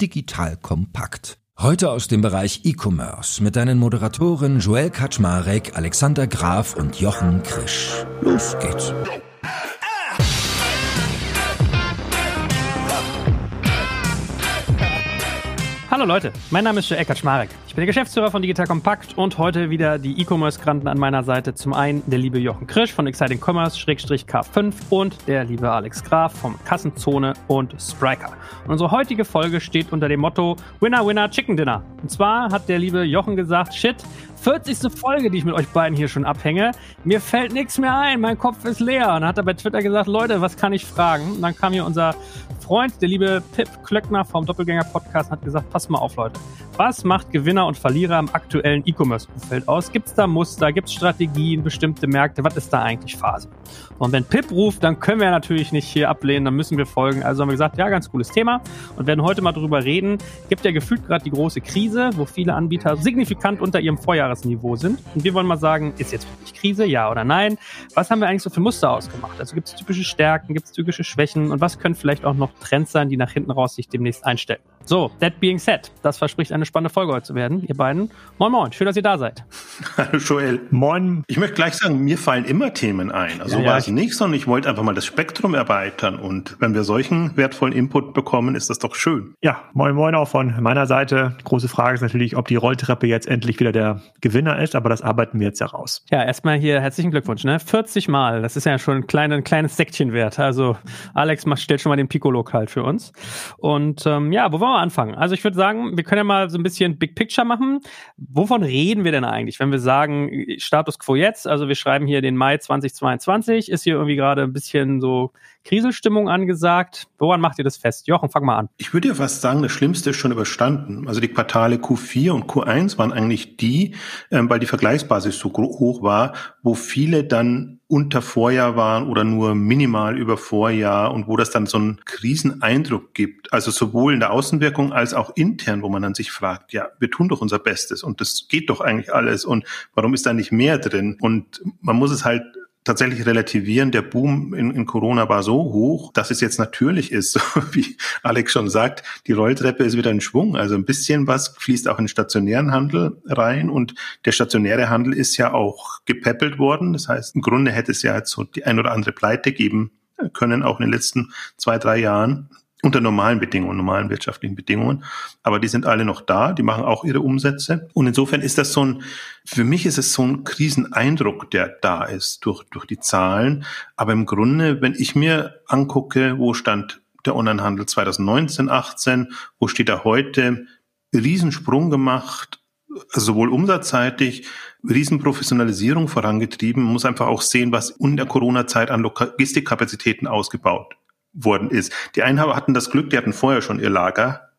Digital kompakt. Heute aus dem Bereich E-Commerce mit deinen Moderatoren Joel Kaczmarek, Alexander Graf und Jochen Krisch. Los geht's. Hallo Leute, mein Name ist Joe Eckert Schmarek. Ich bin der Geschäftsführer von Digital Compact und heute wieder die E-Commerce-Granten an meiner Seite. Zum einen der liebe Jochen Krisch von Exciting Commerce K5 und der liebe Alex Graf vom Kassenzone und Spriker. Und unsere heutige Folge steht unter dem Motto Winner, Winner, Chicken Dinner. Und zwar hat der liebe Jochen gesagt, shit, 40. Folge, die ich mit euch beiden hier schon abhänge. Mir fällt nichts mehr ein, mein Kopf ist leer. Und dann hat er bei Twitter gesagt, Leute, was kann ich fragen? Und dann kam hier unser Freund, der liebe Pip Klöckner vom Doppelgänger-Podcast, hat gesagt, pass mal auf, Leute. Was macht Gewinner und Verlierer im aktuellen E-Commerce-Umfeld aus? Gibt es da Muster? Gibt es Strategien, bestimmte Märkte? Was ist da eigentlich Phase? Und wenn Pip ruft, dann können wir natürlich nicht hier ablehnen, dann müssen wir folgen. Also haben wir gesagt, ja, ganz cooles Thema und werden heute mal drüber reden. Gibt ja gefühlt gerade die große Krise, wo viele Anbieter signifikant unter ihrem Vorjahresniveau sind. Und wir wollen mal sagen, ist jetzt wirklich Krise, ja oder nein? Was haben wir eigentlich so für Muster ausgemacht? Also gibt es typische Stärken, gibt es typische Schwächen und was können vielleicht auch noch Trends sein, die nach hinten raus sich demnächst einstellen? So, that being said, das verspricht eine spannende Folge heute zu werden, ihr beiden. Moin Moin, schön, dass ihr da seid. Hallo Joel. Moin. Ich möchte gleich sagen, mir fallen immer Themen ein. Also ja, war es nicht, sondern ich wollte einfach mal das Spektrum erweitern. Und wenn wir solchen wertvollen Input bekommen, ist das doch schön. Ja, moin Moin auch von meiner Seite. große Frage ist natürlich, ob die Rolltreppe jetzt endlich wieder der Gewinner ist, aber das arbeiten wir jetzt ja raus. Ja, erstmal hier herzlichen Glückwunsch, ne? 40 Mal, das ist ja schon ein, kleine, ein kleines Säckchen wert. Also Alex macht, stellt schon mal den Piccolo kalt für uns. Und ähm, ja, wo wollen wir anfangen? Also ich würde sagen, wir können ja mal so ein bisschen Big Picture machen. Wovon reden wir denn eigentlich, wenn wir sagen, Status quo jetzt, also wir schreiben hier den Mai 2022, ist hier irgendwie gerade ein bisschen so Kriselstimmung angesagt. Woran macht ihr das fest? Jochen, fang mal an. Ich würde ja fast sagen, das Schlimmste ist schon überstanden. Also die Quartale Q4 und Q1 waren eigentlich die, ähm, weil die Vergleichsbasis so hoch war, wo viele dann unter Vorjahr waren oder nur minimal über Vorjahr und wo das dann so einen Kriseneindruck gibt. Also sowohl in der Außenwirkung als auch intern, wo man dann sich fragt, ja, wir tun doch unser Bestes und das geht doch eigentlich alles und warum ist da nicht mehr drin? Und man muss es halt tatsächlich relativieren. Der Boom in, in Corona war so hoch, dass es jetzt natürlich ist, so wie Alex schon sagt, die Rolltreppe ist wieder in Schwung. Also ein bisschen was fließt auch in den stationären Handel rein und der stationäre Handel ist ja auch gepäppelt worden. Das heißt, im Grunde hätte es ja jetzt so die ein oder andere Pleite geben können, auch in den letzten zwei, drei Jahren unter normalen Bedingungen, normalen wirtschaftlichen Bedingungen. Aber die sind alle noch da, die machen auch ihre Umsätze. Und insofern ist das so ein, für mich ist es so ein Kriseneindruck, der da ist durch, durch die Zahlen. Aber im Grunde, wenn ich mir angucke, wo stand der Onlinehandel 2019, 18, wo steht er heute, Riesensprung gemacht, sowohl umsatzseitig, Riesenprofessionalisierung vorangetrieben. Man muss einfach auch sehen, was in der Corona-Zeit an Logistikkapazitäten ausgebaut worden ist. Die einen hatten das Glück, die hatten vorher schon ihr Lager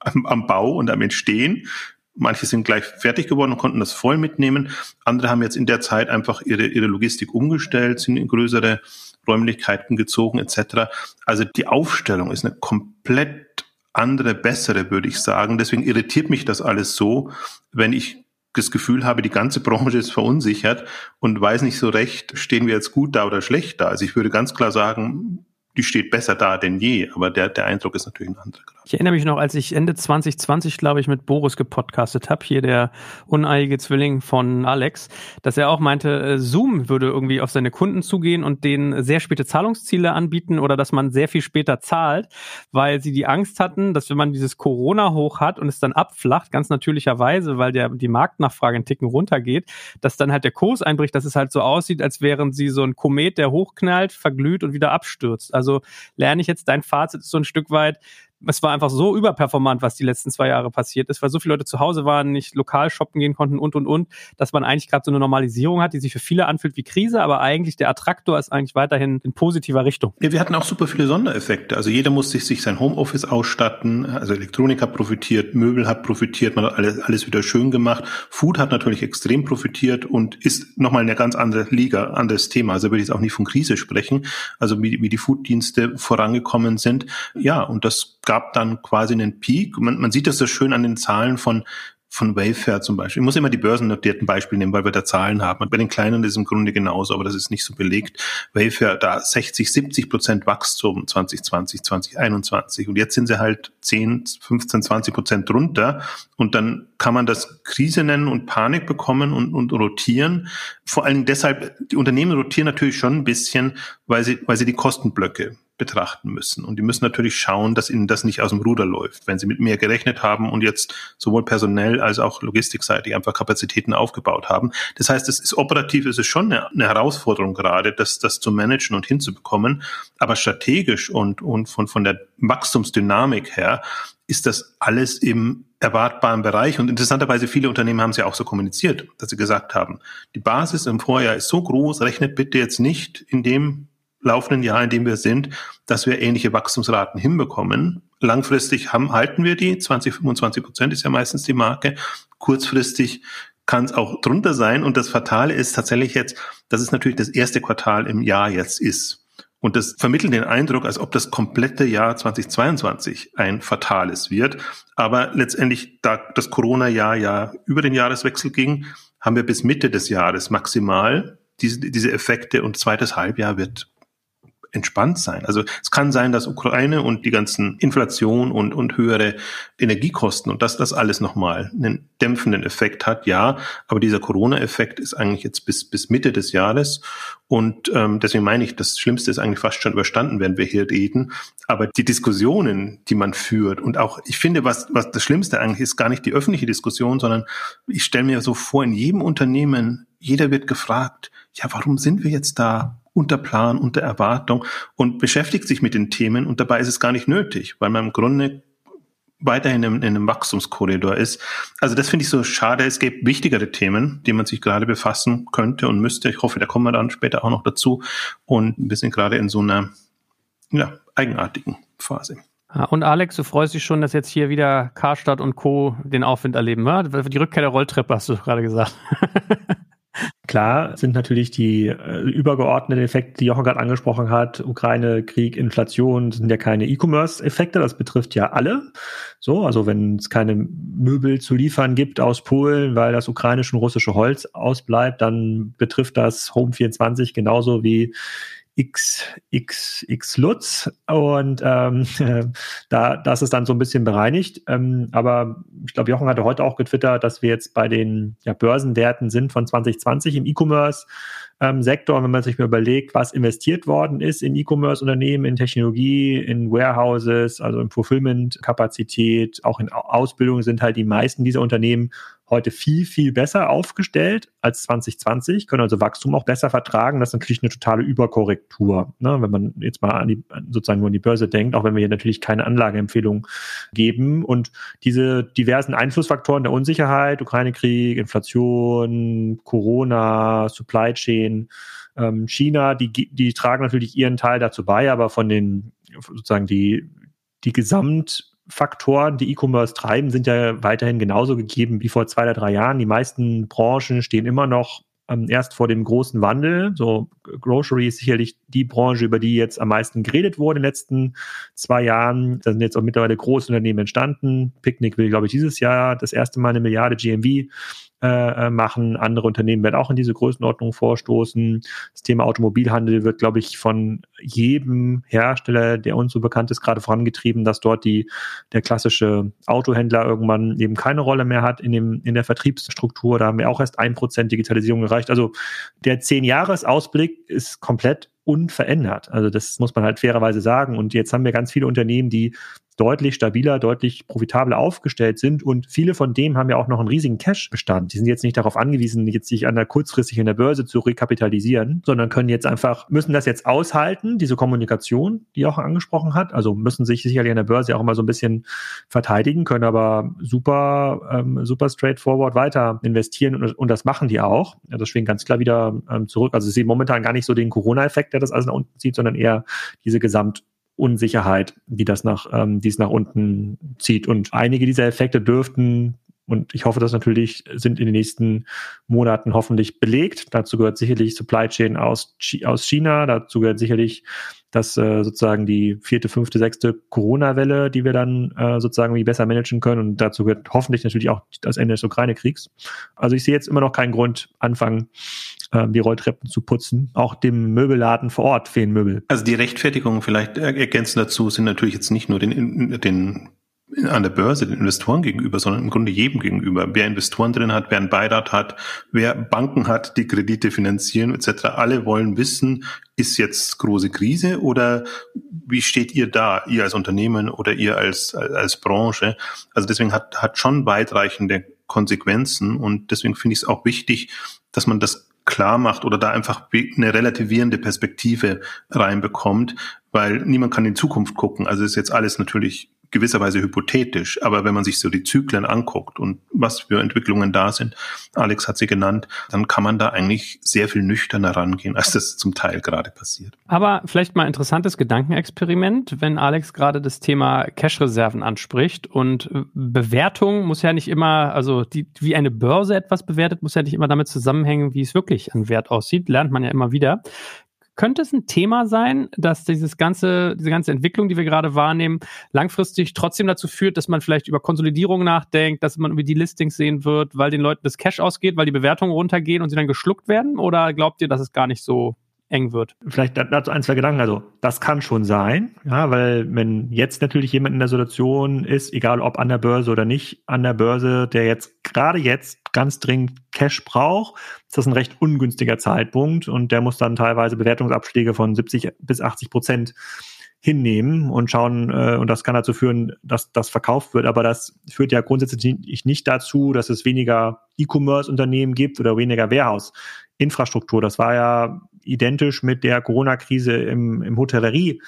am, am Bau und am Entstehen. Manche sind gleich fertig geworden und konnten das voll mitnehmen. Andere haben jetzt in der Zeit einfach ihre, ihre Logistik umgestellt, sind in größere Räumlichkeiten gezogen etc. Also die Aufstellung ist eine komplett andere, bessere, würde ich sagen. Deswegen irritiert mich das alles so, wenn ich das Gefühl habe, die ganze Branche ist verunsichert und weiß nicht so recht, stehen wir jetzt gut da oder schlecht da. Also ich würde ganz klar sagen, die steht besser da denn je, aber der, der Eindruck ist natürlich ein anderer. Ich erinnere mich noch, als ich Ende 2020, glaube ich, mit Boris gepodcastet habe, hier der uneilige Zwilling von Alex, dass er auch meinte, äh, Zoom würde irgendwie auf seine Kunden zugehen und denen sehr späte Zahlungsziele anbieten oder dass man sehr viel später zahlt, weil sie die Angst hatten, dass wenn man dieses Corona hoch hat und es dann abflacht, ganz natürlicherweise, weil der, die Marktnachfrage einen Ticken runtergeht, dass dann halt der Kurs einbricht, dass es halt so aussieht, als wären sie so ein Komet, der hochknallt, verglüht und wieder abstürzt. Also lerne ich jetzt, dein Fazit so ein Stück weit, es war einfach so überperformant, was die letzten zwei Jahre passiert ist, weil so viele Leute zu Hause waren, nicht lokal shoppen gehen konnten und und und, dass man eigentlich gerade so eine Normalisierung hat, die sich für viele anfühlt wie Krise, aber eigentlich der Attraktor ist eigentlich weiterhin in positiver Richtung. Ja, wir hatten auch super viele Sondereffekte. Also jeder musste sich sein Homeoffice ausstatten, also Elektronik hat profitiert, Möbel hat profitiert, man hat alles, alles wieder schön gemacht. Food hat natürlich extrem profitiert und ist nochmal eine ganz andere Liga, anderes Thema. Also würde ich jetzt auch nicht von Krise sprechen, also wie, wie die Fooddienste vorangekommen sind. Ja, und das gab dann quasi einen Peak. Man, man sieht das so schön an den Zahlen von von Wayfair zum Beispiel. Ich muss immer die börsennotierten Beispiele nehmen, weil wir da Zahlen haben. Bei den kleinen ist es im Grunde genauso, aber das ist nicht so belegt. Wayfair da 60, 70 Prozent Wachstum 2020, 2021. Und jetzt sind sie halt 10, 15, 20 Prozent drunter. Und dann kann man das Krise nennen und Panik bekommen und, und rotieren. Vor allem deshalb, die Unternehmen rotieren natürlich schon ein bisschen, weil sie, weil sie die Kostenblöcke betrachten müssen. Und die müssen natürlich schauen, dass ihnen das nicht aus dem Ruder läuft. Wenn sie mit mehr gerechnet haben und jetzt sowohl personell als auch logistikseitig einfach Kapazitäten aufgebaut haben. Das heißt, es ist operativ, es ist schon eine, eine Herausforderung gerade, das, das zu managen und hinzubekommen. Aber strategisch und, und von, von der Wachstumsdynamik her ist das alles im erwartbaren Bereich. Und interessanterweise viele Unternehmen haben es ja auch so kommuniziert, dass sie gesagt haben, die Basis im Vorjahr ist so groß, rechnet bitte jetzt nicht in dem laufenden Jahr, in dem wir sind, dass wir ähnliche Wachstumsraten hinbekommen. Langfristig haben, halten wir die, 20, 25 Prozent ist ja meistens die Marke. Kurzfristig kann es auch drunter sein. Und das Fatale ist tatsächlich jetzt, dass es natürlich das erste Quartal im Jahr jetzt ist. Und das vermittelt den Eindruck, als ob das komplette Jahr 2022 ein fatales wird. Aber letztendlich, da das Corona-Jahr ja über den Jahreswechsel ging, haben wir bis Mitte des Jahres maximal diese, diese Effekte und zweites Halbjahr wird entspannt sein. Also es kann sein, dass Ukraine und die ganzen Inflation und, und höhere Energiekosten und dass das alles nochmal einen dämpfenden Effekt hat, ja. Aber dieser Corona-Effekt ist eigentlich jetzt bis, bis Mitte des Jahres. Und ähm, deswegen meine ich, das Schlimmste ist eigentlich fast schon überstanden, wenn wir hier reden. Aber die Diskussionen, die man führt und auch, ich finde, was, was das Schlimmste eigentlich ist, gar nicht die öffentliche Diskussion, sondern ich stelle mir so vor, in jedem Unternehmen, jeder wird gefragt, ja, warum sind wir jetzt da unter Plan, unter Erwartung und beschäftigt sich mit den Themen und dabei ist es gar nicht nötig, weil man im Grunde weiterhin in, in einem Wachstumskorridor ist. Also das finde ich so schade. Es gibt wichtigere Themen, die man sich gerade befassen könnte und müsste. Ich hoffe, da kommen wir dann später auch noch dazu. Und wir sind gerade in so einer ja, eigenartigen Phase. Und Alex, du freust dich schon, dass jetzt hier wieder Karstadt und Co. den Aufwind erleben? Die Rückkehr der Rolltreppe hast du gerade gesagt. Klar sind natürlich die äh, übergeordneten Effekte, die Jochen gerade angesprochen hat, Ukraine, Krieg, Inflation, sind ja keine E-Commerce-Effekte, das betrifft ja alle. So, also wenn es keine Möbel zu liefern gibt aus Polen, weil das ukrainische und russische Holz ausbleibt, dann betrifft das Home 24 genauso wie X, X, X Lutz und ähm, da das ist dann so ein bisschen bereinigt. Ähm, aber ich glaube, Jochen hatte heute auch getwittert, dass wir jetzt bei den ja, Börsenwerten sind von 2020 im E-Commerce. Ähm, wenn man sich mal überlegt, was investiert worden ist in E-Commerce-Unternehmen, in Technologie, in Warehouses, also in Fulfillment-Kapazität, auch in Ausbildung sind halt die meisten dieser Unternehmen heute viel, viel besser aufgestellt als 2020, können also Wachstum auch besser vertragen. Das ist natürlich eine totale Überkorrektur, ne? wenn man jetzt mal an die, sozusagen nur an die Börse denkt, auch wenn wir hier natürlich keine Anlageempfehlung geben. Und diese diversen Einflussfaktoren der Unsicherheit, Ukraine-Krieg, Inflation, Corona, Supply Chain, ähm, China, die, die tragen natürlich ihren Teil dazu bei, aber von den sozusagen die, die Gesamt Faktoren, die E-Commerce treiben, sind ja weiterhin genauso gegeben wie vor zwei oder drei Jahren. Die meisten Branchen stehen immer noch ähm, erst vor dem großen Wandel. So Grocery ist sicherlich die Branche, über die jetzt am meisten geredet wurde in den letzten zwei Jahren. Da sind jetzt auch mittlerweile große Unternehmen entstanden. Picnic will, glaube ich, dieses Jahr das erste Mal eine Milliarde GMV äh, äh, machen. Andere Unternehmen werden auch in diese Größenordnung vorstoßen. Das Thema Automobilhandel wird, glaube ich, von jedem Hersteller, der uns so bekannt ist, gerade vorangetrieben, dass dort die, der klassische Autohändler irgendwann eben keine Rolle mehr hat in, dem, in der Vertriebsstruktur. Da haben wir auch erst ein Prozent Digitalisierung erreicht. Also der Zehn-Jahres-Ausblick ist komplett unverändert. Also das muss man halt fairerweise sagen. Und jetzt haben wir ganz viele Unternehmen, die deutlich stabiler, deutlich profitabler aufgestellt sind. Und viele von denen haben ja auch noch einen riesigen Cash-Bestand. Die sind jetzt nicht darauf angewiesen, jetzt sich an der kurzfristig in der Börse zu rekapitalisieren, sondern können jetzt einfach, müssen das jetzt aushalten, diese Kommunikation, die auch angesprochen hat. Also müssen sich sicherlich an der Börse auch immer so ein bisschen verteidigen, können aber super, ähm, super straightforward weiter investieren und, und das machen die auch. Ja, das schwingt ganz klar wieder ähm, zurück. Also sie sehen momentan gar nicht so den Corona-Effekt, der das alles nach unten zieht, sondern eher diese Gesamt Unsicherheit, die das nach, ähm, die es nach unten zieht. Und einige dieser Effekte dürften und ich hoffe, dass natürlich sind in den nächsten Monaten hoffentlich belegt. Dazu gehört sicherlich Supply Chain aus, aus China. Dazu gehört sicherlich dass äh, sozusagen die vierte, fünfte, sechste Corona-Welle, die wir dann äh, sozusagen wie besser managen können. Und dazu gehört hoffentlich natürlich auch das Ende des Ukraine-Kriegs. Also ich sehe jetzt immer noch keinen Grund, anfangen, äh, die Rolltreppen zu putzen. Auch dem Möbelladen vor Ort fehlen Möbel. Also die Rechtfertigung vielleicht ergänzend dazu sind natürlich jetzt nicht nur den, den an der Börse den Investoren gegenüber, sondern im Grunde jedem gegenüber. Wer Investoren drin hat, wer einen Beirat hat, wer Banken hat, die Kredite finanzieren etc. Alle wollen wissen, ist jetzt große Krise oder wie steht ihr da, ihr als Unternehmen oder ihr als, als Branche? Also deswegen hat, hat schon weitreichende Konsequenzen und deswegen finde ich es auch wichtig, dass man das klar macht oder da einfach eine relativierende Perspektive reinbekommt, weil niemand kann in Zukunft gucken. Also ist jetzt alles natürlich gewisserweise hypothetisch, aber wenn man sich so die Zyklen anguckt und was für Entwicklungen da sind, Alex hat sie genannt, dann kann man da eigentlich sehr viel nüchterner rangehen, als das zum Teil gerade passiert. Aber vielleicht mal interessantes Gedankenexperiment, wenn Alex gerade das Thema Cash-Reserven anspricht und Bewertung muss ja nicht immer, also die, wie eine Börse etwas bewertet, muss ja nicht immer damit zusammenhängen, wie es wirklich an Wert aussieht, lernt man ja immer wieder. Könnte es ein Thema sein, dass dieses ganze, diese ganze Entwicklung, die wir gerade wahrnehmen, langfristig trotzdem dazu führt, dass man vielleicht über Konsolidierung nachdenkt, dass man über die Listings sehen wird, weil den Leuten das Cash ausgeht, weil die Bewertungen runtergehen und sie dann geschluckt werden? Oder glaubt ihr, dass es gar nicht so eng wird. Vielleicht dazu ein, zwei Gedanken. Also, das kann schon sein, ja, weil wenn jetzt natürlich jemand in der Situation ist, egal ob an der Börse oder nicht an der Börse, der jetzt gerade jetzt ganz dringend Cash braucht, ist das ein recht ungünstiger Zeitpunkt und der muss dann teilweise Bewertungsabschläge von 70 bis 80 Prozent hinnehmen und schauen, äh, und das kann dazu führen, dass das verkauft wird. Aber das führt ja grundsätzlich nicht dazu, dass es weniger E-Commerce-Unternehmen gibt oder weniger Warehouse-Infrastruktur. Das war ja identisch mit der Corona-Krise im, im Hotellerie.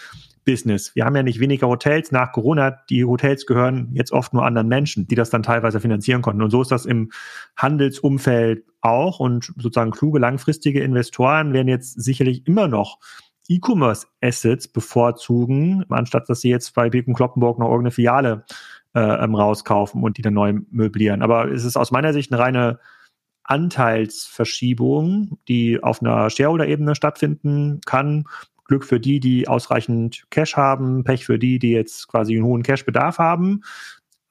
Business. Wir haben ja nicht weniger Hotels nach Corona. Die Hotels gehören jetzt oft nur anderen Menschen, die das dann teilweise finanzieren konnten. Und so ist das im Handelsumfeld auch. Und sozusagen kluge langfristige Investoren werden jetzt sicherlich immer noch E-Commerce-Assets bevorzugen, anstatt dass sie jetzt bei Birken Kloppenburg noch irgendeine Filiale äh, ähm, rauskaufen und die dann neu möblieren. Aber es ist aus meiner Sicht eine reine Anteilsverschiebung, die auf einer Shareholder-Ebene stattfinden kann. Glück für die, die ausreichend Cash haben, Pech für die, die jetzt quasi einen hohen Cash-Bedarf haben.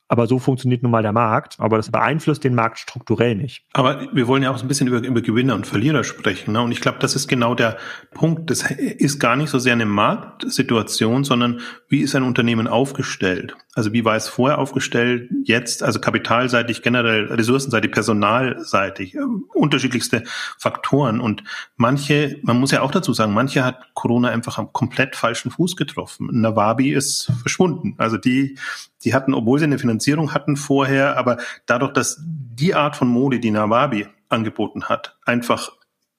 Aber so funktioniert nun mal der Markt. Aber das beeinflusst den Markt strukturell nicht. Aber wir wollen ja auch so ein bisschen über, über Gewinner und Verlierer sprechen. Ne? Und ich glaube, das ist genau der Punkt. Das ist gar nicht so sehr eine Marktsituation, sondern wie ist ein Unternehmen aufgestellt? Also wie war es vorher aufgestellt, jetzt, also kapitalseitig, generell ressourcenseitig, personalseitig, äh, unterschiedlichste Faktoren. Und manche, man muss ja auch dazu sagen, manche hat Corona einfach am komplett falschen Fuß getroffen. Nawabi ist verschwunden. Also die, die hatten, obwohl sie eine Finanzierung hatten vorher, aber dadurch, dass die Art von Mode, die Nawabi angeboten hat, einfach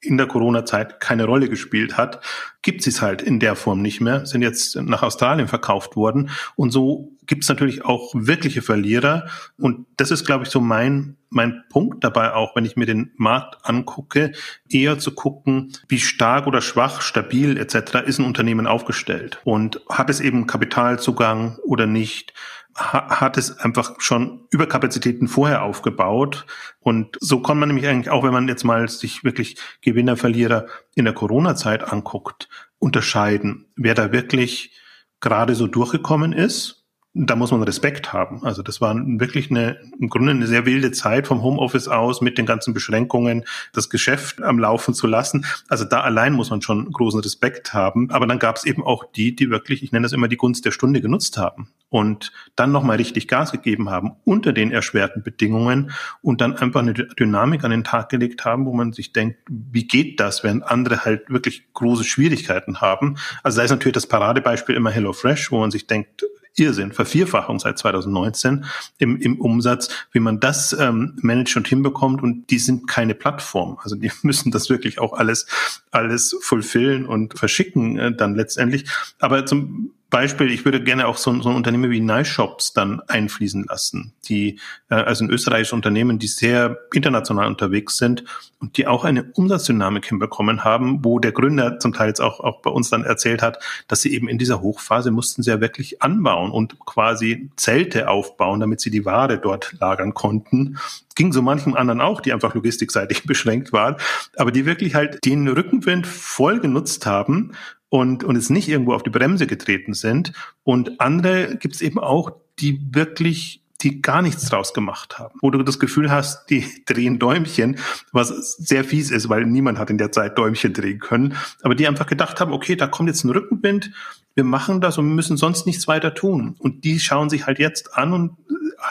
in der Corona-Zeit keine Rolle gespielt hat, gibt es halt in der Form nicht mehr, sind jetzt nach Australien verkauft worden. Und so gibt es natürlich auch wirkliche Verlierer. Und das ist, glaube ich, so mein, mein Punkt dabei auch, wenn ich mir den Markt angucke, eher zu gucken, wie stark oder schwach, stabil etc. ist ein Unternehmen aufgestellt. Und hat es eben Kapitalzugang oder nicht? Hat es einfach schon Überkapazitäten vorher aufgebaut. Und so kann man nämlich eigentlich auch, wenn man jetzt mal sich wirklich Gewinner, Verlierer in der Corona-Zeit anguckt, unterscheiden, wer da wirklich gerade so durchgekommen ist da muss man Respekt haben. Also das war wirklich eine, im Grunde eine sehr wilde Zeit vom Homeoffice aus mit den ganzen Beschränkungen, das Geschäft am Laufen zu lassen. Also da allein muss man schon großen Respekt haben. Aber dann gab es eben auch die, die wirklich, ich nenne das immer die Gunst der Stunde genutzt haben und dann nochmal richtig Gas gegeben haben unter den erschwerten Bedingungen und dann einfach eine Dynamik an den Tag gelegt haben, wo man sich denkt, wie geht das, wenn andere halt wirklich große Schwierigkeiten haben? Also da ist natürlich das Paradebeispiel immer HelloFresh, wo man sich denkt, Irrsinn, Vervierfachung seit 2019 im, im Umsatz, wie man das ähm, managt und hinbekommt und die sind keine Plattform. Also die müssen das wirklich auch alles, alles fulfillen und verschicken äh, dann letztendlich. Aber zum Beispiel, ich würde gerne auch so, so ein Unternehmen wie Nice Shops dann einfließen lassen, die äh, also ein österreichisches Unternehmen, die sehr international unterwegs sind und die auch eine Umsatzdynamik hinbekommen haben, wo der Gründer zum Teil jetzt auch, auch bei uns dann erzählt hat, dass sie eben in dieser Hochphase mussten sie ja wirklich anbauen und quasi Zelte aufbauen, damit sie die Ware dort lagern konnten. Ging so manchem anderen auch, die einfach logistikseitig beschränkt waren, aber die wirklich halt den Rückenwind voll genutzt haben und, und es nicht irgendwo auf die Bremse getreten sind. Und andere gibt es eben auch, die wirklich die gar nichts draus gemacht haben, wo du das Gefühl hast, die drehen Däumchen, was sehr fies ist, weil niemand hat in der Zeit Däumchen drehen können, aber die einfach gedacht haben, okay, da kommt jetzt ein Rückenwind, wir machen das und müssen sonst nichts weiter tun. Und die schauen sich halt jetzt an und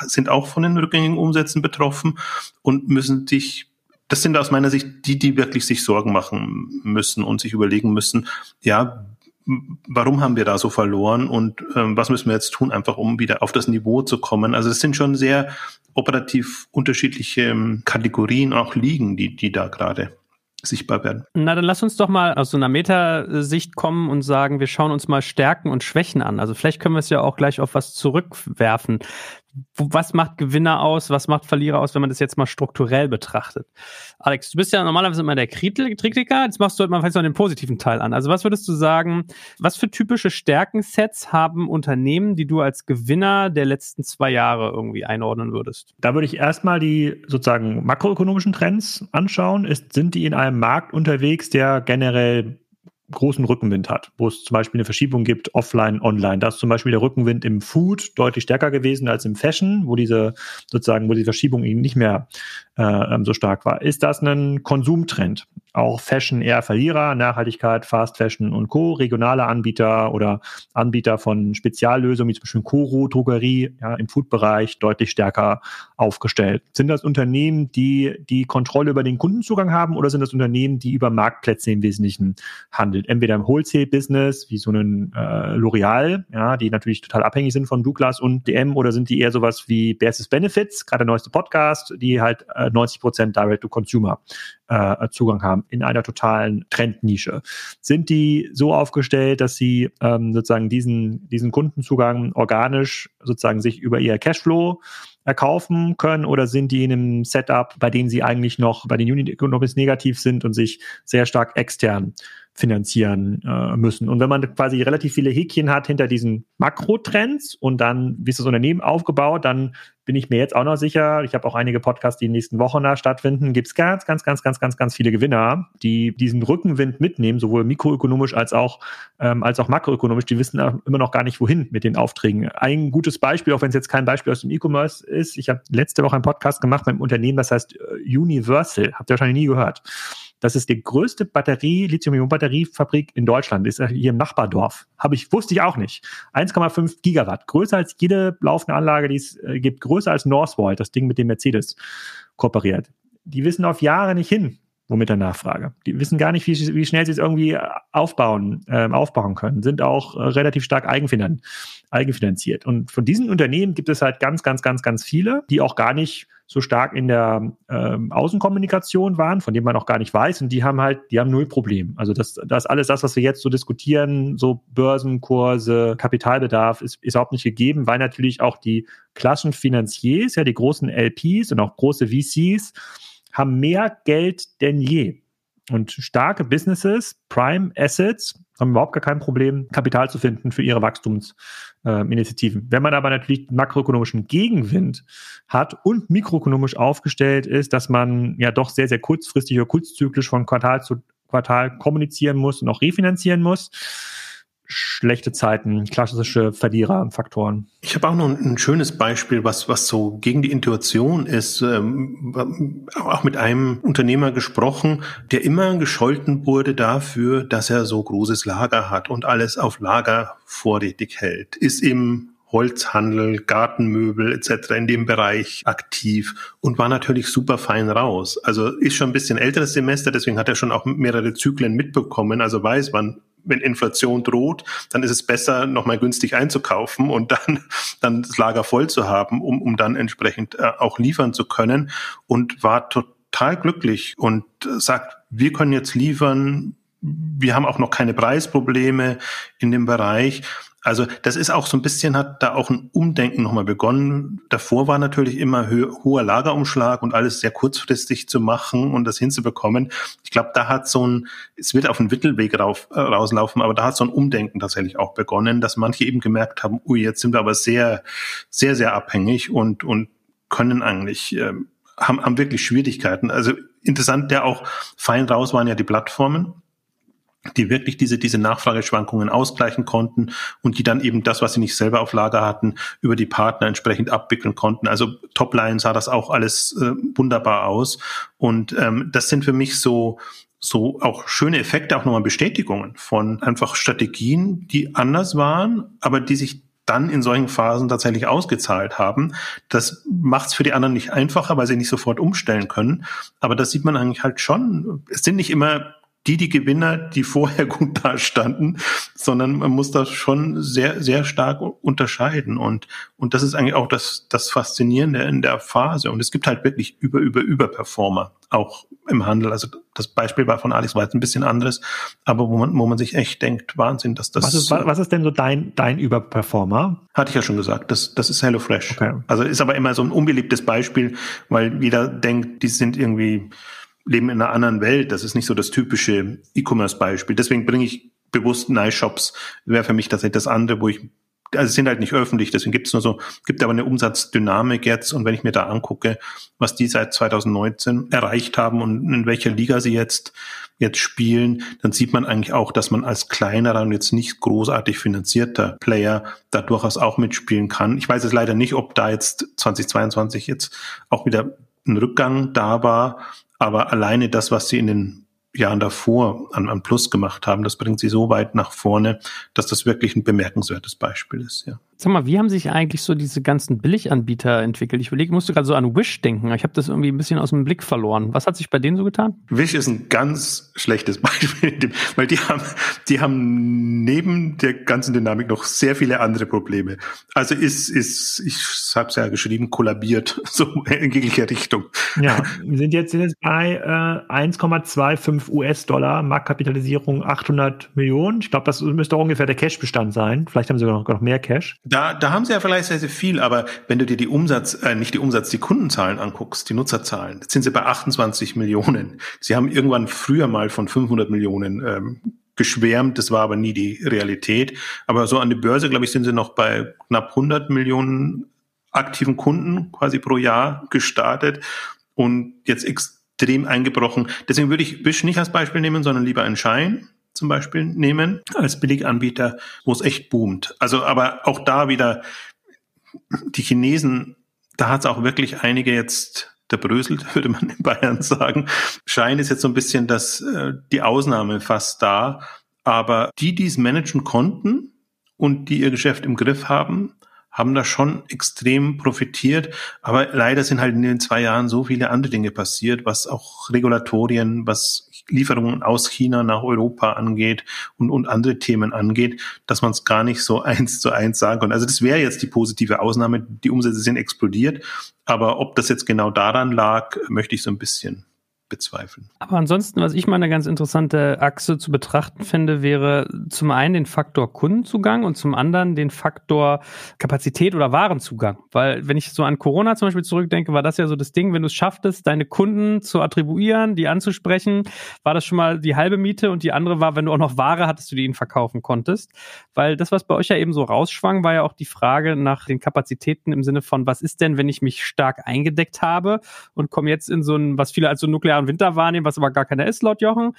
sind auch von den rückgängigen Umsätzen betroffen und müssen sich das sind aus meiner Sicht die, die wirklich sich Sorgen machen müssen und sich überlegen müssen, ja, warum haben wir da so verloren und ähm, was müssen wir jetzt tun, einfach um wieder auf das Niveau zu kommen. Also es sind schon sehr operativ unterschiedliche ähm, Kategorien, auch Ligen, die, die da gerade sichtbar werden. Na, dann lass uns doch mal aus so einer Metasicht kommen und sagen, wir schauen uns mal Stärken und Schwächen an. Also vielleicht können wir es ja auch gleich auf was zurückwerfen was macht Gewinner aus, was macht Verlierer aus, wenn man das jetzt mal strukturell betrachtet? Alex, du bist ja normalerweise immer der Kritiker, jetzt machst du halt mal vielleicht noch den positiven Teil an. Also was würdest du sagen, was für typische Stärkensets haben Unternehmen, die du als Gewinner der letzten zwei Jahre irgendwie einordnen würdest? Da würde ich erstmal die sozusagen makroökonomischen Trends anschauen. Ist, sind die in einem Markt unterwegs, der generell großen Rückenwind hat, wo es zum Beispiel eine Verschiebung gibt, offline, online. Da ist zum Beispiel der Rückenwind im Food deutlich stärker gewesen als im Fashion, wo diese sozusagen, wo die Verschiebung eben nicht mehr äh, ähm, so stark war. Ist das ein Konsumtrend? Auch Fashion eher Verlierer, Nachhaltigkeit, Fast Fashion und Co., regionale Anbieter oder Anbieter von Speziallösungen, wie zum Beispiel Koro, Drogerie, ja, im Food-Bereich deutlich stärker aufgestellt. Sind das Unternehmen, die die Kontrolle über den Kundenzugang haben oder sind das Unternehmen, die über Marktplätze im Wesentlichen handeln? Entweder im Wholesale-Business, wie so ein äh, L'Oreal, ja, die natürlich total abhängig sind von Douglas und DM, oder sind die eher sowas wie Basis Benefits, gerade der neueste Podcast, die halt äh, 90 Prozent Direct-to-Consumer äh, Zugang haben in einer totalen Trendnische. Sind die so aufgestellt, dass sie ähm, sozusagen diesen, diesen Kundenzugang organisch sozusagen sich über ihr Cashflow erkaufen können oder sind die in einem Setup, bei dem sie eigentlich noch bei den Unit Economics negativ sind und sich sehr stark extern finanzieren äh, müssen. Und wenn man quasi relativ viele Häkchen hat hinter diesen Makrotrends und dann, wie ist das Unternehmen aufgebaut, dann bin ich mir jetzt auch noch sicher, ich habe auch einige Podcasts, die in den nächsten Wochen da stattfinden, gibt es ganz, ganz, ganz, ganz, ganz, ganz viele Gewinner, die diesen Rückenwind mitnehmen, sowohl mikroökonomisch als auch, ähm, als auch makroökonomisch. Die wissen immer noch gar nicht, wohin mit den Aufträgen. Ein gutes Beispiel, auch wenn es jetzt kein Beispiel aus dem E-Commerce ist, ich habe letzte Woche einen Podcast gemacht mit einem Unternehmen, das heißt äh, Universal, habt ihr wahrscheinlich nie gehört. Das ist die größte Batterie, Lithium-Ionen-Batteriefabrik in Deutschland. Ist hier im Nachbardorf. Habe ich, wusste ich auch nicht. 1,5 Gigawatt. Größer als jede laufende Anlage, die es äh, gibt. Größer als Northvolt, das Ding, mit dem Mercedes kooperiert. Die wissen auf Jahre nicht hin, womit der Nachfrage. Die wissen gar nicht, wie, wie schnell sie es irgendwie aufbauen, äh, aufbauen können, sind auch äh, relativ stark eigenfinan eigenfinanziert. Und von diesen Unternehmen gibt es halt ganz, ganz, ganz, ganz viele, die auch gar nicht so stark in der ähm, Außenkommunikation waren, von denen man auch gar nicht weiß. Und die haben halt, die haben null Problem. Also das, das alles das, was wir jetzt so diskutieren, so Börsenkurse, Kapitalbedarf, ist, ist überhaupt nicht gegeben, weil natürlich auch die klassischen Finanziers, ja, die großen LPs und auch große VCs, haben mehr Geld denn je. Und starke Businesses, Prime Assets, haben überhaupt gar kein Problem, Kapital zu finden für ihre Wachstumsinitiativen. Wenn man aber natürlich makroökonomischen Gegenwind hat und mikroökonomisch aufgestellt ist, dass man ja doch sehr, sehr kurzfristig oder kurzzyklisch von Quartal zu Quartal kommunizieren muss und auch refinanzieren muss, schlechte Zeiten, klassische Verliererfaktoren. Ich habe auch noch ein, schönes Beispiel, was, was so gegen die Intuition ist. Ähm, auch mit einem Unternehmer gesprochen, der immer gescholten wurde dafür, dass er so großes Lager hat und alles auf Lager vorrätig hält. Ist im Holzhandel, Gartenmöbel etc. in dem Bereich aktiv und war natürlich super fein raus. Also ist schon ein bisschen älteres Semester, deswegen hat er schon auch mehrere Zyklen mitbekommen, also weiß, wann wenn Inflation droht, dann ist es besser, nochmal günstig einzukaufen und dann, dann das Lager voll zu haben, um, um dann entsprechend äh, auch liefern zu können und war total glücklich und sagt, wir können jetzt liefern, wir haben auch noch keine Preisprobleme in dem Bereich. Also das ist auch so ein bisschen, hat da auch ein Umdenken nochmal begonnen. Davor war natürlich immer ho hoher Lagerumschlag und alles sehr kurzfristig zu machen und das hinzubekommen. Ich glaube, da hat so ein, es wird auf den Mittelweg rauf, äh, rauslaufen, aber da hat so ein Umdenken tatsächlich auch begonnen, dass manche eben gemerkt haben, ui, jetzt sind wir aber sehr, sehr, sehr abhängig und, und können eigentlich, äh, haben, haben wirklich Schwierigkeiten. Also interessant, der auch fein raus waren ja die Plattformen die wirklich diese, diese Nachfrageschwankungen ausgleichen konnten und die dann eben das, was sie nicht selber auf Lager hatten, über die Partner entsprechend abwickeln konnten. Also Topline sah das auch alles äh, wunderbar aus. Und ähm, das sind für mich so, so auch schöne Effekte, auch nochmal Bestätigungen von einfach Strategien, die anders waren, aber die sich dann in solchen Phasen tatsächlich ausgezahlt haben. Das macht es für die anderen nicht einfacher, weil sie nicht sofort umstellen können. Aber das sieht man eigentlich halt schon. Es sind nicht immer die die Gewinner, die vorher gut dastanden, sondern man muss das schon sehr, sehr stark unterscheiden. Und, und das ist eigentlich auch das, das Faszinierende in der Phase. Und es gibt halt wirklich über, über, über Performer, auch im Handel. Also das Beispiel war von Alex war jetzt ein bisschen anderes, aber wo man, wo man sich echt denkt, Wahnsinn, dass das. Was ist, was ist denn so dein, dein Überperformer? Hatte ich ja schon gesagt, das, das ist HelloFresh. Okay. Also ist aber immer so ein unbeliebtes Beispiel, weil jeder denkt, die sind irgendwie, leben in einer anderen Welt. Das ist nicht so das typische E-Commerce-Beispiel. Deswegen bringe ich bewusst Nice Shops, wäre für mich tatsächlich das andere, wo ich also sind halt nicht öffentlich, deswegen gibt es nur so, gibt aber eine Umsatzdynamik jetzt und wenn ich mir da angucke, was die seit 2019 erreicht haben und in welcher Liga sie jetzt jetzt spielen, dann sieht man eigentlich auch, dass man als kleinerer und jetzt nicht großartig finanzierter Player da durchaus auch mitspielen kann. Ich weiß es leider nicht, ob da jetzt 2022 jetzt auch wieder ein Rückgang da war, aber alleine das, was sie in den Jahren davor an, an Plus gemacht haben, das bringt sie so weit nach vorne, dass das wirklich ein bemerkenswertes Beispiel ist, ja. Sag mal, wie haben sich eigentlich so diese ganzen Billiganbieter entwickelt? Ich überlege, musste gerade so an Wish denken. Ich habe das irgendwie ein bisschen aus dem Blick verloren. Was hat sich bei denen so getan? Wish ist ein ganz schlechtes Beispiel, weil die haben, die haben neben der ganzen Dynamik noch sehr viele andere Probleme. Also ist, ist, ich habe es ja geschrieben, kollabiert, so in jeglicher Richtung. Ja, wir sind jetzt, sind jetzt bei äh, 1,25 US-Dollar, Marktkapitalisierung 800 Millionen. Ich glaube, das müsste auch ungefähr der Cash-Bestand sein. Vielleicht haben sie sogar noch, noch mehr Cash. Da, da haben sie ja vielleicht sehr, sehr viel, aber wenn du dir die Umsatz, äh, nicht die Umsatz, die Kundenzahlen anguckst, die Nutzerzahlen, sind sie bei 28 Millionen. Sie haben irgendwann früher mal von 500 Millionen ähm, geschwärmt, das war aber nie die Realität. Aber so an der Börse, glaube ich, sind sie noch bei knapp 100 Millionen aktiven Kunden quasi pro Jahr gestartet und jetzt extrem eingebrochen. Deswegen würde ich Wish nicht als Beispiel nehmen, sondern lieber einen Schein zum Beispiel nehmen als Billiganbieter, wo es echt boomt. Also aber auch da wieder die Chinesen, da hat es auch wirklich einige jetzt der bröselt, würde man in Bayern sagen. Schein ist jetzt so ein bisschen das, äh, die Ausnahme fast da. Aber die, die es managen konnten und die ihr Geschäft im Griff haben, haben da schon extrem profitiert. Aber leider sind halt in den zwei Jahren so viele andere Dinge passiert, was auch Regulatorien, was Lieferungen aus China nach Europa angeht und, und andere Themen angeht, dass man es gar nicht so eins zu eins sagen kann. Also das wäre jetzt die positive Ausnahme. Die Umsätze sind explodiert. Aber ob das jetzt genau daran lag, möchte ich so ein bisschen bezweifeln. Aber ansonsten, was ich mal eine ganz interessante Achse zu betrachten finde, wäre zum einen den Faktor Kundenzugang und zum anderen den Faktor Kapazität oder Warenzugang. Weil wenn ich so an Corona zum Beispiel zurückdenke, war das ja so das Ding, wenn du es schafftest, deine Kunden zu attribuieren, die anzusprechen, war das schon mal die halbe Miete und die andere war, wenn du auch noch Ware hattest, du die ihnen verkaufen konntest. Weil das, was bei euch ja eben so rausschwang, war ja auch die Frage nach den Kapazitäten im Sinne von, was ist denn, wenn ich mich stark eingedeckt habe und komme jetzt in so ein, was viele als so nuklear klaren Winter wahrnehmen, was aber gar keiner ist, laut Jochen.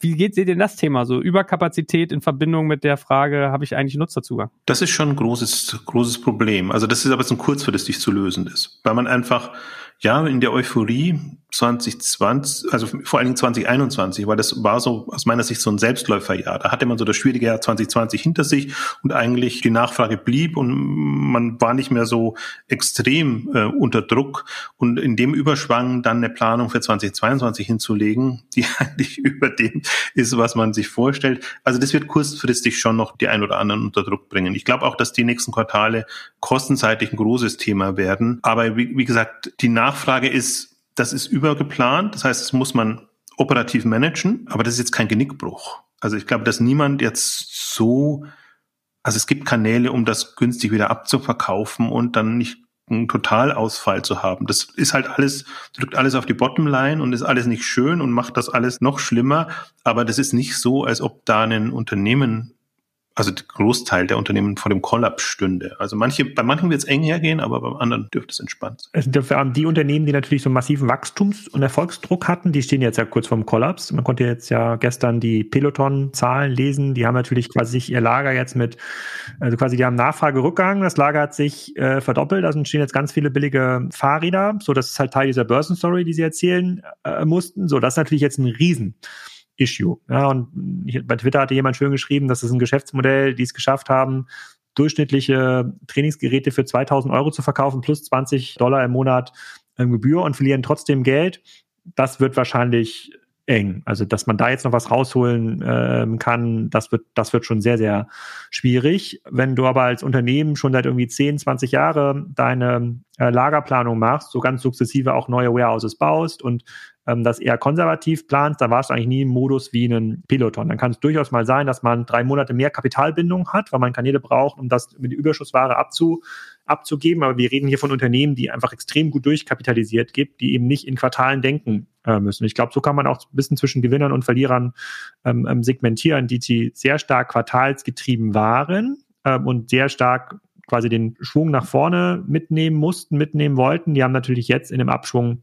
Wie geht ihr denn das Thema so? Überkapazität in Verbindung mit der Frage, habe ich eigentlich Nutzerzugang? Das ist schon ein großes, großes Problem. Also das ist aber so ein kurzfristig zu lösendes, weil man einfach, ja, in der Euphorie 2020, also vor allen Dingen 2021, weil das war so aus meiner Sicht so ein Selbstläuferjahr. Da hatte man so das schwierige Jahr 2020 hinter sich und eigentlich die Nachfrage blieb und man war nicht mehr so extrem äh, unter Druck und in dem Überschwang dann eine Planung für 2022 hinzulegen, die eigentlich über dem ist, was man sich vorstellt. Also das wird kurzfristig schon noch die ein oder anderen unter Druck bringen. Ich glaube auch, dass die nächsten Quartale kostenseitig ein großes Thema werden. Aber wie, wie gesagt, die Nachfrage ist das ist übergeplant. Das heißt, das muss man operativ managen, aber das ist jetzt kein Genickbruch. Also ich glaube, dass niemand jetzt so, also es gibt Kanäle, um das günstig wieder abzuverkaufen und dann nicht einen Totalausfall zu haben. Das ist halt alles, drückt alles auf die Bottomline und ist alles nicht schön und macht das alles noch schlimmer. Aber das ist nicht so, als ob da ein Unternehmen also der Großteil der Unternehmen vor dem Kollaps stünde. Also manche, bei manchen wird es eng hergehen, aber beim anderen dürfte es entspannt sein. Es sind vor allem die Unternehmen, die natürlich so massiven Wachstums- und Erfolgsdruck hatten, die stehen jetzt ja kurz vorm Kollaps. Man konnte jetzt ja gestern die Peloton-Zahlen lesen. Die haben natürlich quasi sich ihr Lager jetzt mit, also quasi die haben Nachfragerückgang. Das Lager hat sich äh, verdoppelt. Also stehen jetzt ganz viele billige Fahrräder. So, das ist halt Teil dieser Börsenstory, die sie erzählen äh, mussten. So, das ist natürlich jetzt ein Riesen. Issue. Ja, und bei Twitter hatte jemand schön geschrieben, dass es ein Geschäftsmodell, die es geschafft haben, durchschnittliche Trainingsgeräte für 2000 Euro zu verkaufen, plus 20 Dollar im Monat ähm, Gebühr und verlieren trotzdem Geld. Das wird wahrscheinlich eng. Also, dass man da jetzt noch was rausholen ähm, kann, das wird, das wird schon sehr, sehr schwierig. Wenn du aber als Unternehmen schon seit irgendwie 10, 20 Jahre deine äh, Lagerplanung machst, so ganz sukzessive auch neue Warehouses baust und ähm, das eher konservativ planst, da warst du eigentlich nie im Modus wie ein Peloton. Dann kann es durchaus mal sein, dass man drei Monate mehr Kapitalbindung hat, weil man Kanäle braucht, um das mit Überschussware abzu, abzugeben. Aber wir reden hier von Unternehmen, die einfach extrem gut durchkapitalisiert gibt, die eben nicht in Quartalen denken äh, müssen. Ich glaube, so kann man auch ein bisschen zwischen Gewinnern und Verlierern ähm, ähm segmentieren, die, die sehr stark quartalsgetrieben waren ähm, und sehr stark quasi den Schwung nach vorne mitnehmen mussten, mitnehmen wollten. Die haben natürlich jetzt in dem Abschwung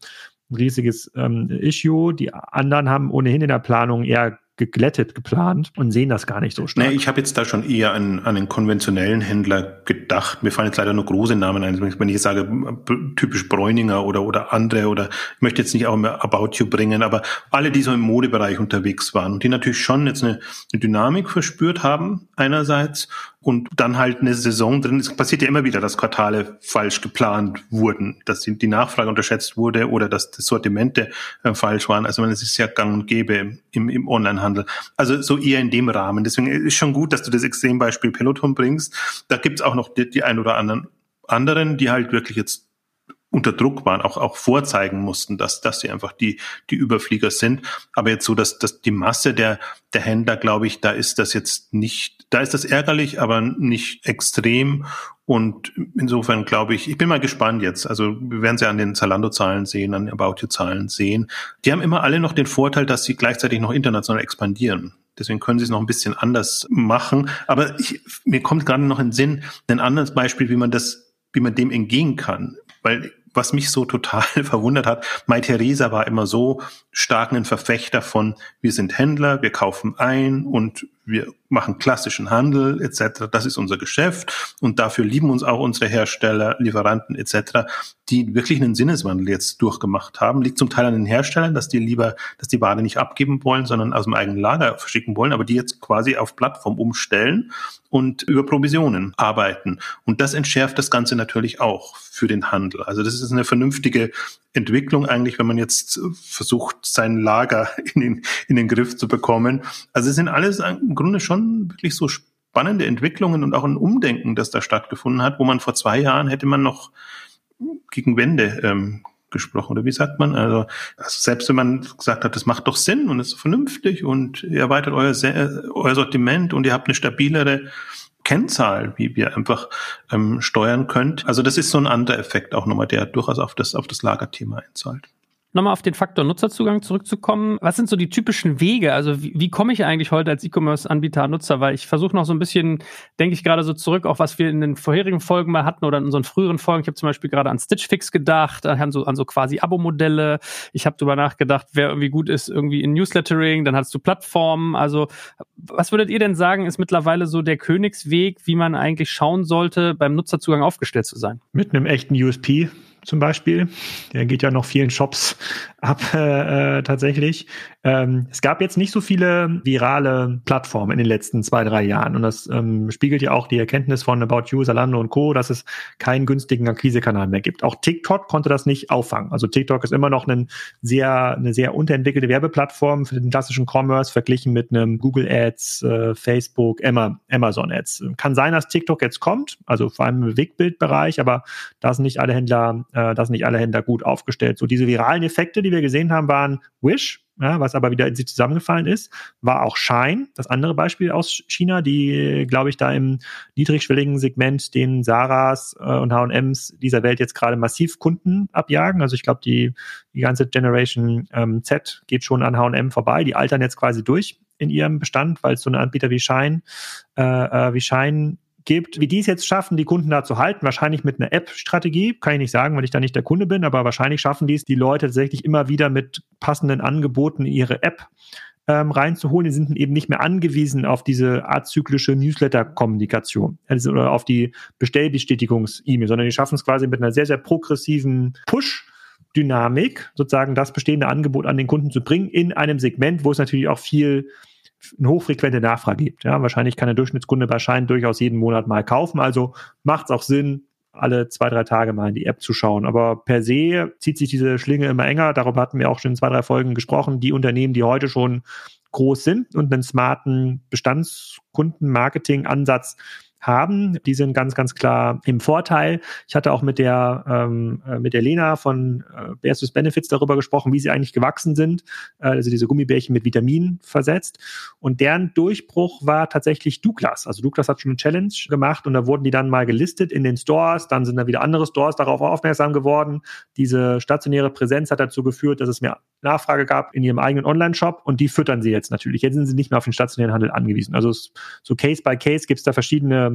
riesiges ähm, Issue. Die anderen haben ohnehin in der Planung eher geglättet geplant und sehen das gar nicht so stark. Nee, ich habe jetzt da schon eher an, an einen konventionellen Händler gedacht. Mir fallen jetzt leider nur große Namen ein. Wenn ich sage, typisch Bräuninger oder, oder andere oder ich möchte jetzt nicht auch mehr About You bringen, aber alle, die so im Modebereich unterwegs waren und die natürlich schon jetzt eine, eine Dynamik verspürt haben einerseits und dann halt eine Saison drin. Es passiert ja immer wieder, dass Quartale falsch geplant wurden, dass die, Nachfrage unterschätzt wurde oder dass die Sortimente äh, falsch waren. Also es ist ja gang und gäbe im, im Onlinehandel. Also so eher in dem Rahmen. Deswegen ist schon gut, dass du das Extrembeispiel Peloton bringst. Da gibt's auch noch die, die ein oder anderen anderen, die halt wirklich jetzt unter Druck waren, auch, auch vorzeigen mussten, dass, dass sie einfach die, die Überflieger sind. Aber jetzt so, dass, dass die Masse der, der Händler, glaube ich, da ist das jetzt nicht, da ist das ärgerlich, aber nicht extrem. Und insofern glaube ich, ich bin mal gespannt jetzt. Also wir werden sie an den Zalando-Zahlen sehen, an den About You-Zahlen sehen. Die haben immer alle noch den Vorteil, dass sie gleichzeitig noch international expandieren. Deswegen können sie es noch ein bisschen anders machen. Aber ich, mir kommt gerade noch in den Sinn, ein anderes Beispiel, wie man das, wie man dem entgehen kann. Weil was mich so total verwundert hat, Mai Theresa war immer so stark ein Verfechter von, wir sind Händler, wir kaufen ein und wir machen klassischen Handel etc. Das ist unser Geschäft und dafür lieben uns auch unsere Hersteller, Lieferanten etc., die wirklich einen Sinneswandel jetzt durchgemacht haben. Liegt zum Teil an den Herstellern, dass die lieber, dass die Ware nicht abgeben wollen, sondern aus dem eigenen Lager verschicken wollen, aber die jetzt quasi auf Plattform umstellen und über Provisionen arbeiten. Und das entschärft das Ganze natürlich auch für den Handel. Also das ist eine vernünftige Entwicklung eigentlich, wenn man jetzt versucht, sein Lager in den, in den Griff zu bekommen. Also es sind alles im Grunde schon wirklich so spannende Entwicklungen und auch ein Umdenken, das da stattgefunden hat, wo man vor zwei Jahren hätte man noch gegen Wände ähm, gesprochen oder wie sagt man? Also, also selbst wenn man gesagt hat, das macht doch Sinn und ist vernünftig und ihr erweitert euer, euer Sortiment und ihr habt eine stabilere Kennzahl, wie wir einfach ähm, steuern könnt. Also das ist so ein anderer Effekt auch nochmal, der durchaus auf das, auf das Lagerthema einzahlt nochmal auf den Faktor Nutzerzugang zurückzukommen. Was sind so die typischen Wege? Also wie, wie komme ich eigentlich heute als E-Commerce-Anbieter Nutzer? Weil ich versuche noch so ein bisschen, denke ich gerade so zurück, auch was wir in den vorherigen Folgen mal hatten oder in unseren früheren Folgen. Ich habe zum Beispiel gerade an Stitch Fix gedacht, an so, an so quasi Abo-Modelle. Ich habe darüber nachgedacht, wer irgendwie gut ist, irgendwie in Newslettering. Dann hast du Plattformen. Also was würdet ihr denn sagen, ist mittlerweile so der Königsweg, wie man eigentlich schauen sollte, beim Nutzerzugang aufgestellt zu sein? Mit einem echten USP zum Beispiel. Der geht ja noch vielen Shops ab äh, tatsächlich. Ähm, es gab jetzt nicht so viele virale Plattformen in den letzten zwei, drei Jahren. Und das ähm, spiegelt ja auch die Erkenntnis von About You, Salando und Co., dass es keinen günstigen Akquisekanal mehr gibt. Auch TikTok konnte das nicht auffangen. Also TikTok ist immer noch ein sehr, eine sehr unterentwickelte Werbeplattform für den klassischen Commerce verglichen mit einem Google Ads, äh, Facebook, Amazon Ads. Kann sein, dass TikTok jetzt kommt, also vor allem im Wegbildbereich, aber da sind nicht alle Händler, äh, da sind nicht alle Händler gut aufgestellt. So diese viralen Effekte, die wir gesehen haben, waren Wish, ja, was aber wieder in sich zusammengefallen ist, war auch Shine, das andere Beispiel aus China, die, glaube ich, da im niedrigschwelligen Segment den Saras äh, und H&Ms dieser Welt jetzt gerade massiv Kunden abjagen. Also ich glaube, die, die ganze Generation ähm, Z geht schon an H&M vorbei, die altern jetzt quasi durch in ihrem Bestand, weil so eine Anbieter wie Shine, äh, äh, wie Shine gibt. Wie die es jetzt schaffen, die Kunden da zu halten, wahrscheinlich mit einer App-Strategie, kann ich nicht sagen, weil ich da nicht der Kunde bin, aber wahrscheinlich schaffen die es, die Leute tatsächlich immer wieder mit passenden Angeboten ihre App ähm, reinzuholen. Die sind eben nicht mehr angewiesen auf diese azyklische Newsletter-Kommunikation also, oder auf die Bestellbestätigungs-E-Mail, sondern die schaffen es quasi mit einer sehr, sehr progressiven Push- Dynamik, sozusagen das bestehende Angebot an den Kunden zu bringen, in einem Segment, wo es natürlich auch viel eine hochfrequente Nachfrage gibt. Ja, wahrscheinlich kann der Durchschnittskunde bei Schein durchaus jeden Monat mal kaufen. Also macht es auch Sinn, alle zwei, drei Tage mal in die App zu schauen. Aber per se zieht sich diese Schlinge immer enger. Darüber hatten wir auch schon in zwei, drei Folgen gesprochen. Die Unternehmen, die heute schon groß sind und einen smarten Bestandskundenmarketing-Ansatz haben. Die sind ganz, ganz klar im Vorteil. Ich hatte auch mit der, ähm, äh, mit der Lena von äh, Versus Benefits darüber gesprochen, wie sie eigentlich gewachsen sind. Äh, also diese Gummibärchen mit Vitaminen versetzt. Und deren Durchbruch war tatsächlich Douglas. Also Douglas hat schon eine Challenge gemacht und da wurden die dann mal gelistet in den Stores. Dann sind da wieder andere Stores darauf aufmerksam geworden. Diese stationäre Präsenz hat dazu geführt, dass es mehr Nachfrage gab in ihrem eigenen Online-Shop und die füttern sie jetzt natürlich. Jetzt sind sie nicht mehr auf den stationären Handel angewiesen. Also so Case by Case gibt es da verschiedene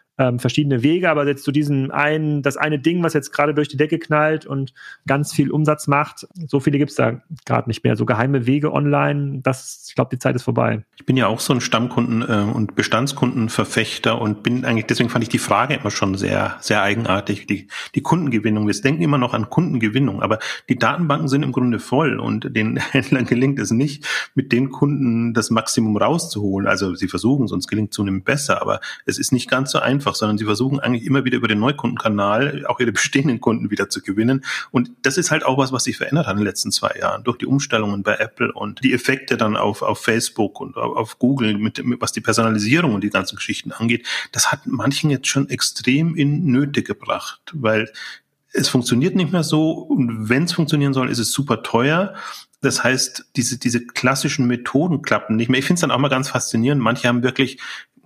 ähm, verschiedene Wege, aber jetzt zu diesem einen, das eine Ding, was jetzt gerade durch die Decke knallt und ganz viel Umsatz macht, so viele gibt es da gerade nicht mehr. So geheime Wege online, das, ich glaube, die Zeit ist vorbei. Ich bin ja auch so ein Stammkunden- äh, und Bestandskundenverfechter und bin eigentlich, deswegen fand ich die Frage immer schon sehr, sehr eigenartig. Die, die Kundengewinnung. Wir denken immer noch an Kundengewinnung, aber die Datenbanken sind im Grunde voll und den Händlern gelingt es nicht, mit den Kunden das Maximum rauszuholen. Also sie versuchen es, uns gelingt zunehmend besser, aber es ist nicht ganz so einfach einfach, sondern sie versuchen eigentlich immer wieder über den Neukundenkanal auch ihre bestehenden Kunden wieder zu gewinnen. Und das ist halt auch was, was sich verändert hat in den letzten zwei Jahren durch die Umstellungen bei Apple und die Effekte dann auf, auf Facebook und auf, Google, mit, mit, was die Personalisierung und die ganzen Geschichten angeht. Das hat manchen jetzt schon extrem in Nöte gebracht, weil es funktioniert nicht mehr so und wenn es funktionieren soll, ist es super teuer. Das heißt, diese, diese klassischen Methoden klappen nicht mehr. Ich finde es dann auch mal ganz faszinierend. Manche haben wirklich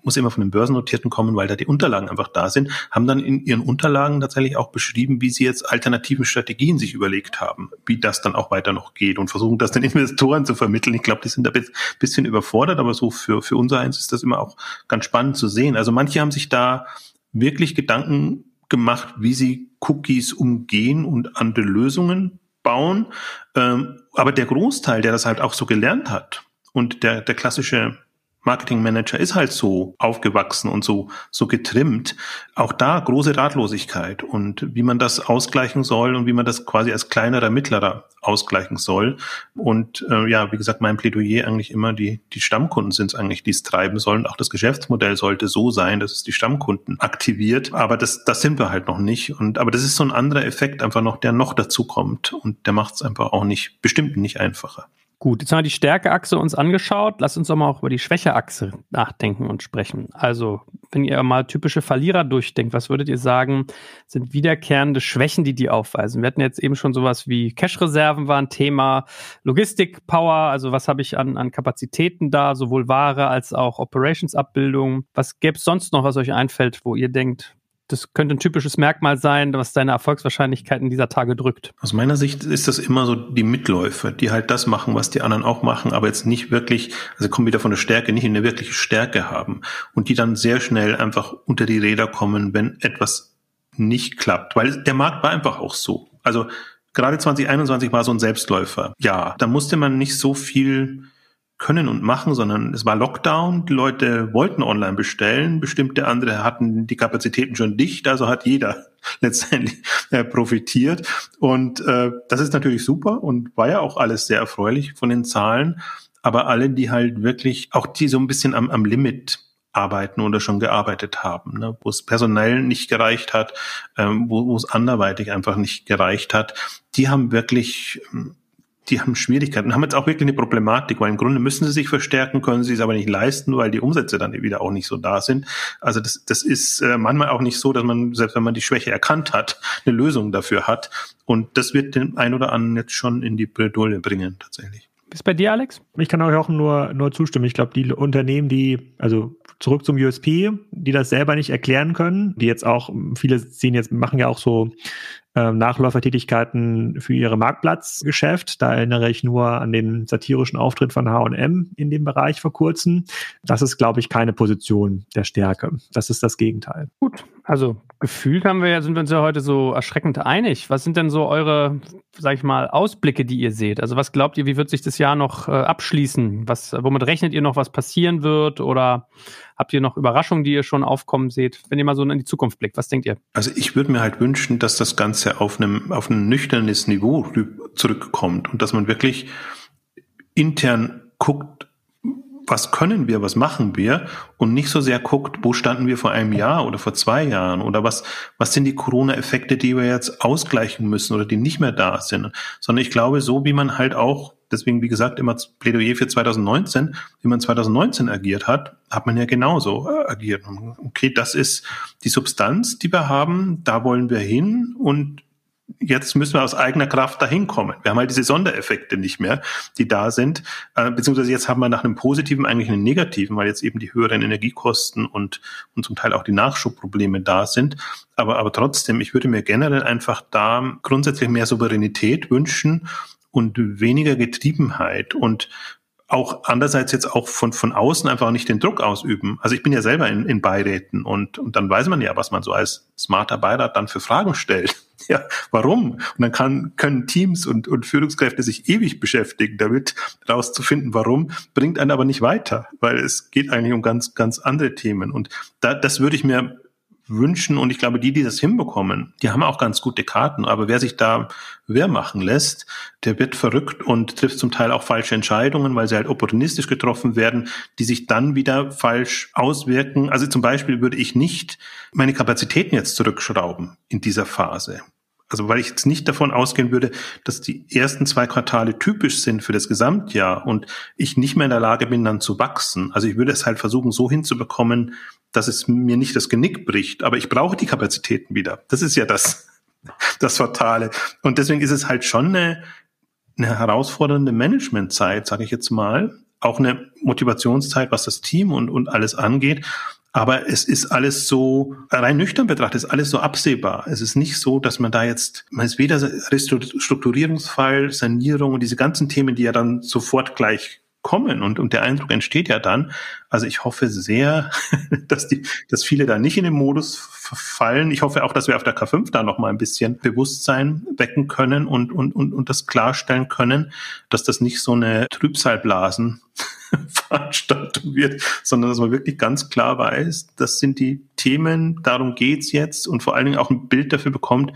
muss immer von den Börsennotierten kommen, weil da die Unterlagen einfach da sind, haben dann in ihren Unterlagen tatsächlich auch beschrieben, wie sie jetzt alternative Strategien sich überlegt haben, wie das dann auch weiter noch geht und versuchen das den Investoren zu vermitteln. Ich glaube, die sind da ein bisschen überfordert, aber so für, für unser eins ist das immer auch ganz spannend zu sehen. Also manche haben sich da wirklich Gedanken gemacht, wie sie Cookies umgehen und andere Lösungen bauen. Ähm, aber der Großteil, der das halt auch so gelernt hat und der, der klassische Marketingmanager ist halt so aufgewachsen und so, so getrimmt. Auch da große Ratlosigkeit und wie man das ausgleichen soll und wie man das quasi als kleinerer Mittlerer ausgleichen soll. Und äh, ja, wie gesagt, mein Plädoyer eigentlich immer, die, die Stammkunden sind es eigentlich, die es treiben sollen. Auch das Geschäftsmodell sollte so sein, dass es die Stammkunden aktiviert. Aber das, das sind wir halt noch nicht. Und aber das ist so ein anderer Effekt einfach noch, der noch dazu kommt. Und der macht es einfach auch nicht, bestimmt nicht einfacher. Gut, jetzt haben wir die Stärkeachse uns angeschaut. Lass uns doch mal auch über die Schwächeachse nachdenken und sprechen. Also, wenn ihr mal typische Verlierer durchdenkt, was würdet ihr sagen, sind wiederkehrende Schwächen, die die aufweisen? Wir hatten jetzt eben schon sowas wie Cash-Reserven war ein Thema, Logistik-Power, also was habe ich an, an Kapazitäten da, sowohl Ware als auch Operations-Abbildung. Was gäbe es sonst noch, was euch einfällt, wo ihr denkt, das könnte ein typisches Merkmal sein, was deine Erfolgswahrscheinlichkeit in dieser Tage drückt. Aus meiner Sicht ist das immer so die Mitläufer, die halt das machen, was die anderen auch machen, aber jetzt nicht wirklich, also kommen wieder von der Stärke, nicht eine wirkliche Stärke haben und die dann sehr schnell einfach unter die Räder kommen, wenn etwas nicht klappt, weil der Markt war einfach auch so. Also gerade 2021 war so ein Selbstläufer. Ja, da musste man nicht so viel können und machen, sondern es war Lockdown. Die Leute wollten online bestellen. Bestimmte andere hatten die Kapazitäten schon dicht. Also hat jeder letztendlich äh, profitiert. Und äh, das ist natürlich super und war ja auch alles sehr erfreulich von den Zahlen. Aber alle, die halt wirklich auch die so ein bisschen am, am Limit arbeiten oder schon gearbeitet haben, ne, wo es personell nicht gereicht hat, ähm, wo, wo es anderweitig einfach nicht gereicht hat, die haben wirklich ähm, die haben Schwierigkeiten, haben jetzt auch wirklich eine Problematik, weil im Grunde müssen sie sich verstärken, können sie es aber nicht leisten, weil die Umsätze dann wieder auch nicht so da sind. Also das, das ist äh, manchmal auch nicht so, dass man, selbst wenn man die Schwäche erkannt hat, eine Lösung dafür hat. Und das wird den ein oder anderen jetzt schon in die Bredouille bringen, tatsächlich. Ist bei dir, Alex? Ich kann euch auch nur, nur zustimmen. Ich glaube, die Unternehmen, die, also zurück zum USP, die das selber nicht erklären können, die jetzt auch, viele sehen jetzt, machen ja auch so Nachläufertätigkeiten für ihre Marktplatzgeschäft. Da erinnere ich nur an den satirischen Auftritt von H&M in dem Bereich vor kurzem. Das ist, glaube ich, keine Position der Stärke. Das ist das Gegenteil. Gut, also gefühlt haben wir ja, sind wir uns ja heute so erschreckend einig. Was sind denn so eure, sag ich mal, Ausblicke, die ihr seht? Also was glaubt ihr, wie wird sich das Jahr noch äh, abschließen? Was, womit rechnet ihr noch, was passieren wird? Oder habt ihr noch Überraschungen, die ihr schon aufkommen seht? Wenn ihr mal so in die Zukunft blickt, was denkt ihr? Also ich würde mir halt wünschen, dass das Ganze auf einem, auf ein nüchternes Niveau zurückkommt und dass man wirklich intern guckt, was können wir, was machen wir und nicht so sehr guckt, wo standen wir vor einem Jahr oder vor zwei Jahren oder was, was sind die Corona-Effekte, die wir jetzt ausgleichen müssen oder die nicht mehr da sind, sondern ich glaube, so wie man halt auch, deswegen wie gesagt immer Plädoyer für 2019, wie man 2019 agiert hat, hat man ja genauso äh, agiert. Okay, das ist die Substanz, die wir haben, da wollen wir hin und jetzt müssen wir aus eigener Kraft dahin kommen. Wir haben halt diese Sondereffekte nicht mehr, die da sind, äh, beziehungsweise jetzt haben wir nach einem positiven eigentlich einen negativen, weil jetzt eben die höheren Energiekosten und, und zum Teil auch die Nachschubprobleme da sind. Aber, aber trotzdem, ich würde mir generell einfach da grundsätzlich mehr Souveränität wünschen und weniger Getriebenheit und auch andererseits jetzt auch von, von außen einfach nicht den Druck ausüben. Also ich bin ja selber in, in Beiräten und, und dann weiß man ja, was man so als smarter Beirat dann für Fragen stellt. Ja, warum? Und dann kann, können Teams und, und Führungskräfte sich ewig beschäftigen, damit rauszufinden, warum, bringt einen aber nicht weiter, weil es geht eigentlich um ganz, ganz andere Themen. Und da, das würde ich mir wünschen und ich glaube, die, die das hinbekommen, die haben auch ganz gute Karten. Aber wer sich da wer machen lässt, der wird verrückt und trifft zum Teil auch falsche Entscheidungen, weil sie halt opportunistisch getroffen werden, die sich dann wieder falsch auswirken. Also zum Beispiel würde ich nicht meine Kapazitäten jetzt zurückschrauben in dieser Phase. Also weil ich jetzt nicht davon ausgehen würde, dass die ersten zwei Quartale typisch sind für das Gesamtjahr und ich nicht mehr in der Lage bin, dann zu wachsen. Also ich würde es halt versuchen, so hinzubekommen, dass es mir nicht das Genick bricht, aber ich brauche die Kapazitäten wieder. Das ist ja das, das Fatale. Und deswegen ist es halt schon eine, eine herausfordernde Managementzeit, sage ich jetzt mal. Auch eine Motivationszeit, was das Team und, und alles angeht. Aber es ist alles so, rein nüchtern betrachtet, ist alles so absehbar. Es ist nicht so, dass man da jetzt, man ist weder Restrukturierungsfall, Sanierung und diese ganzen Themen, die ja dann sofort gleich kommen und, und der Eindruck entsteht ja dann. Also ich hoffe sehr, dass die, dass viele da nicht in den Modus verfallen. Ich hoffe auch, dass wir auf der K5 da noch mal ein bisschen Bewusstsein wecken können und, und, und, und das klarstellen können, dass das nicht so eine Trübsalblasen Veranstaltung wird, sondern dass man wirklich ganz klar weiß, das sind die Themen, darum geht's jetzt und vor allen Dingen auch ein Bild dafür bekommt,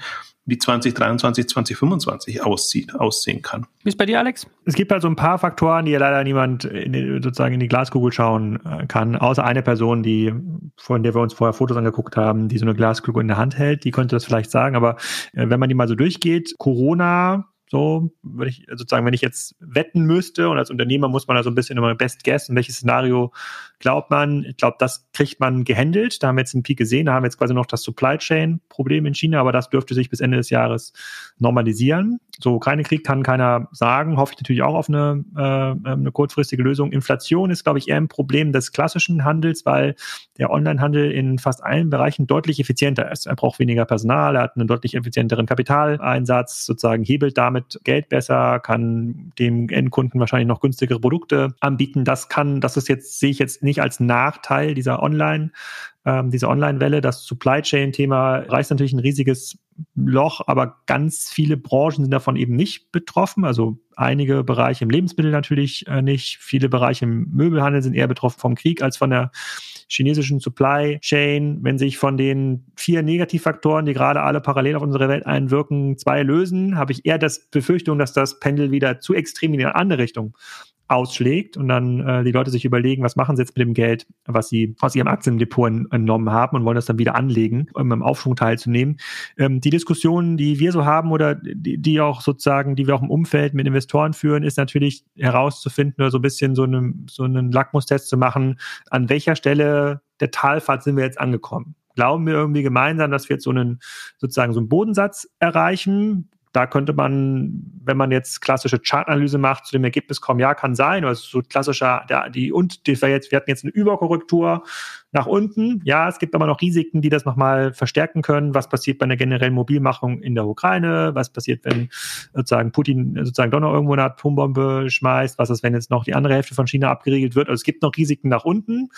wie 2023, 2025 aussieht, aussehen kann. Wie ist bei dir, Alex? Es gibt halt so ein paar Faktoren, die ja leider niemand in die, sozusagen in die Glaskugel schauen äh, kann, außer eine Person, die, von der wir uns vorher Fotos angeguckt haben, die so eine Glaskugel in der Hand hält, die könnte das vielleicht sagen. Aber äh, wenn man die mal so durchgeht, Corona so würde ich sozusagen, wenn ich jetzt wetten müsste und als Unternehmer muss man da so ein bisschen immer Best Guess, in welches Szenario glaubt man. Ich glaube, das kriegt man gehandelt. Da haben wir jetzt einen Peak gesehen. Da haben wir jetzt quasi noch das Supply Chain Problem in China, aber das dürfte sich bis Ende des Jahres normalisieren. So Ukraine-Krieg kann keiner sagen. Hoffe ich natürlich auch auf eine, äh, eine kurzfristige Lösung. Inflation ist, glaube ich, eher ein Problem des klassischen Handels, weil der Onlinehandel in fast allen Bereichen deutlich effizienter ist. Er braucht weniger Personal, er hat einen deutlich effizienteren Kapitaleinsatz, sozusagen hebelt damit Geld besser, kann dem Endkunden wahrscheinlich noch günstigere Produkte anbieten. Das kann, das ist jetzt, sehe ich jetzt nicht als Nachteil dieser Online- ähm, diese Online-Welle. Das Supply Chain-Thema reißt natürlich ein riesiges Loch, aber ganz viele Branchen sind davon eben nicht betroffen. Also einige Bereiche im Lebensmittel natürlich äh, nicht. Viele Bereiche im Möbelhandel sind eher betroffen vom Krieg als von der chinesischen Supply Chain. Wenn sich von den vier Negativfaktoren, die gerade alle parallel auf unsere Welt einwirken, zwei lösen, habe ich eher das Befürchtung, dass das Pendel wieder zu extrem in eine andere Richtung ausschlägt und dann äh, die Leute sich überlegen, was machen sie jetzt mit dem Geld, was sie aus ihrem Aktiendepot entnommen haben und wollen das dann wieder anlegen, um im Aufschwung teilzunehmen. Ähm, die Diskussionen, die wir so haben oder die, die auch sozusagen, die wir auch im Umfeld mit Investoren führen, ist natürlich herauszufinden oder so ein bisschen so, eine, so einen Lackmustest zu machen, an welcher Stelle der Talfahrt sind wir jetzt angekommen glauben wir irgendwie gemeinsam, dass wir jetzt so einen sozusagen so einen Bodensatz erreichen, da könnte man, wenn man jetzt klassische Chartanalyse macht, zu dem Ergebnis kommen, ja, kann sein, also so klassischer, der, die, und die, wir, jetzt, wir hatten jetzt eine Überkorrektur nach unten. Ja, es gibt aber noch Risiken, die das nochmal verstärken können. Was passiert bei einer generellen Mobilmachung in der Ukraine? Was passiert, wenn sozusagen Putin sozusagen doch noch irgendwo eine Atombombe schmeißt? Was ist, wenn jetzt noch die andere Hälfte von China abgeriegelt wird? Also es gibt noch Risiken nach unten,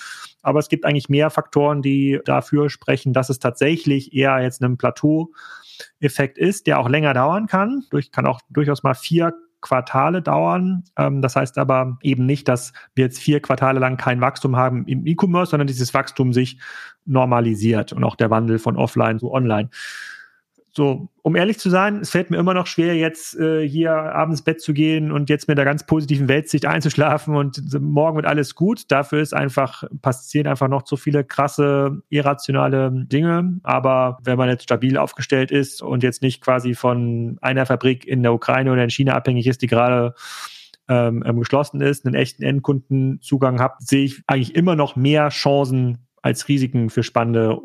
aber es gibt eigentlich mehr Faktoren, die dafür sprechen, dass es tatsächlich eher jetzt ein Plateau-Effekt ist, der auch länger dauern kann. Durch, kann auch durchaus mal vier Quartale dauern. Ähm, das heißt aber eben nicht, dass wir jetzt vier Quartale lang kein Wachstum haben im E-Commerce, sondern dieses Wachstum sich normalisiert und auch der Wandel von offline zu online. So, um ehrlich zu sein, es fällt mir immer noch schwer, jetzt äh, hier abends ins Bett zu gehen und jetzt mit der ganz positiven Weltsicht einzuschlafen und morgen wird alles gut. Dafür ist einfach, passieren einfach noch zu viele krasse, irrationale Dinge. Aber wenn man jetzt stabil aufgestellt ist und jetzt nicht quasi von einer Fabrik in der Ukraine oder in China abhängig ist, die gerade ähm, ähm geschlossen ist, einen echten Endkundenzugang habt, sehe ich eigentlich immer noch mehr Chancen als Risiken für spannende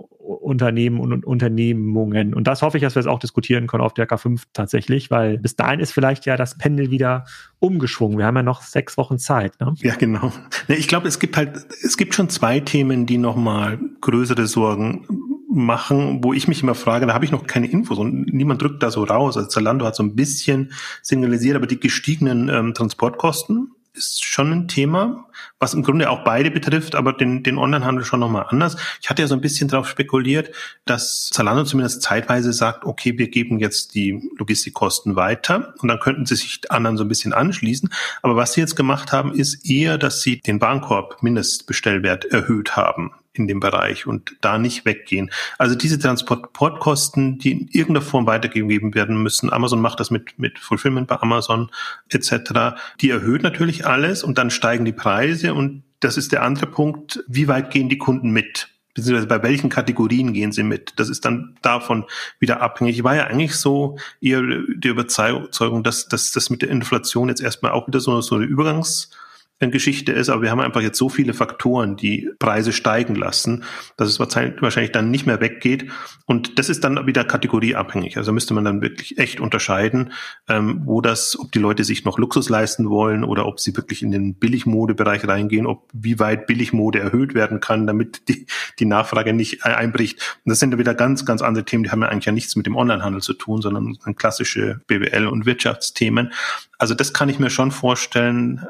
Unternehmen und Unternehmungen. Und das hoffe ich, dass wir es auch diskutieren können auf der K5 tatsächlich, weil bis dahin ist vielleicht ja das Pendel wieder umgeschwungen. Wir haben ja noch sechs Wochen Zeit. Ne? Ja, genau. Ich glaube, es gibt halt, es gibt schon zwei Themen, die nochmal größere Sorgen machen, wo ich mich immer frage, da habe ich noch keine Infos und niemand drückt da so raus. Also Zalando hat so ein bisschen signalisiert, aber die gestiegenen ähm, Transportkosten ist schon ein Thema, was im Grunde auch beide betrifft, aber den, den Onlinehandel schon nochmal anders. Ich hatte ja so ein bisschen darauf spekuliert, dass Zalando zumindest zeitweise sagt, okay, wir geben jetzt die Logistikkosten weiter und dann könnten sie sich anderen so ein bisschen anschließen. Aber was sie jetzt gemacht haben, ist eher, dass sie den Warenkorb Mindestbestellwert erhöht haben in dem Bereich und da nicht weggehen. Also diese Transportkosten, die in irgendeiner Form weitergegeben werden müssen, Amazon macht das mit, mit Fulfillment bei Amazon etc., die erhöht natürlich alles und dann steigen die Preise und das ist der andere Punkt, wie weit gehen die Kunden mit? beziehungsweise bei welchen Kategorien gehen sie mit. Das ist dann davon wieder abhängig. Ich war ja eigentlich so eher die Überzeugung, dass, dass das mit der Inflation jetzt erstmal auch wieder so, so eine Übergangs- Geschichte ist, aber wir haben einfach jetzt so viele Faktoren, die Preise steigen lassen, dass es wahrscheinlich dann nicht mehr weggeht. Und das ist dann wieder kategorieabhängig. Also müsste man dann wirklich echt unterscheiden, ähm, wo das, ob die Leute sich noch Luxus leisten wollen oder ob sie wirklich in den Billigmodebereich reingehen, ob wie weit Billigmode erhöht werden kann, damit die, die Nachfrage nicht einbricht. Und das sind wieder ganz, ganz andere Themen, die haben ja eigentlich ja nichts mit dem Onlinehandel zu tun, sondern klassische BWL und Wirtschaftsthemen. Also das kann ich mir schon vorstellen,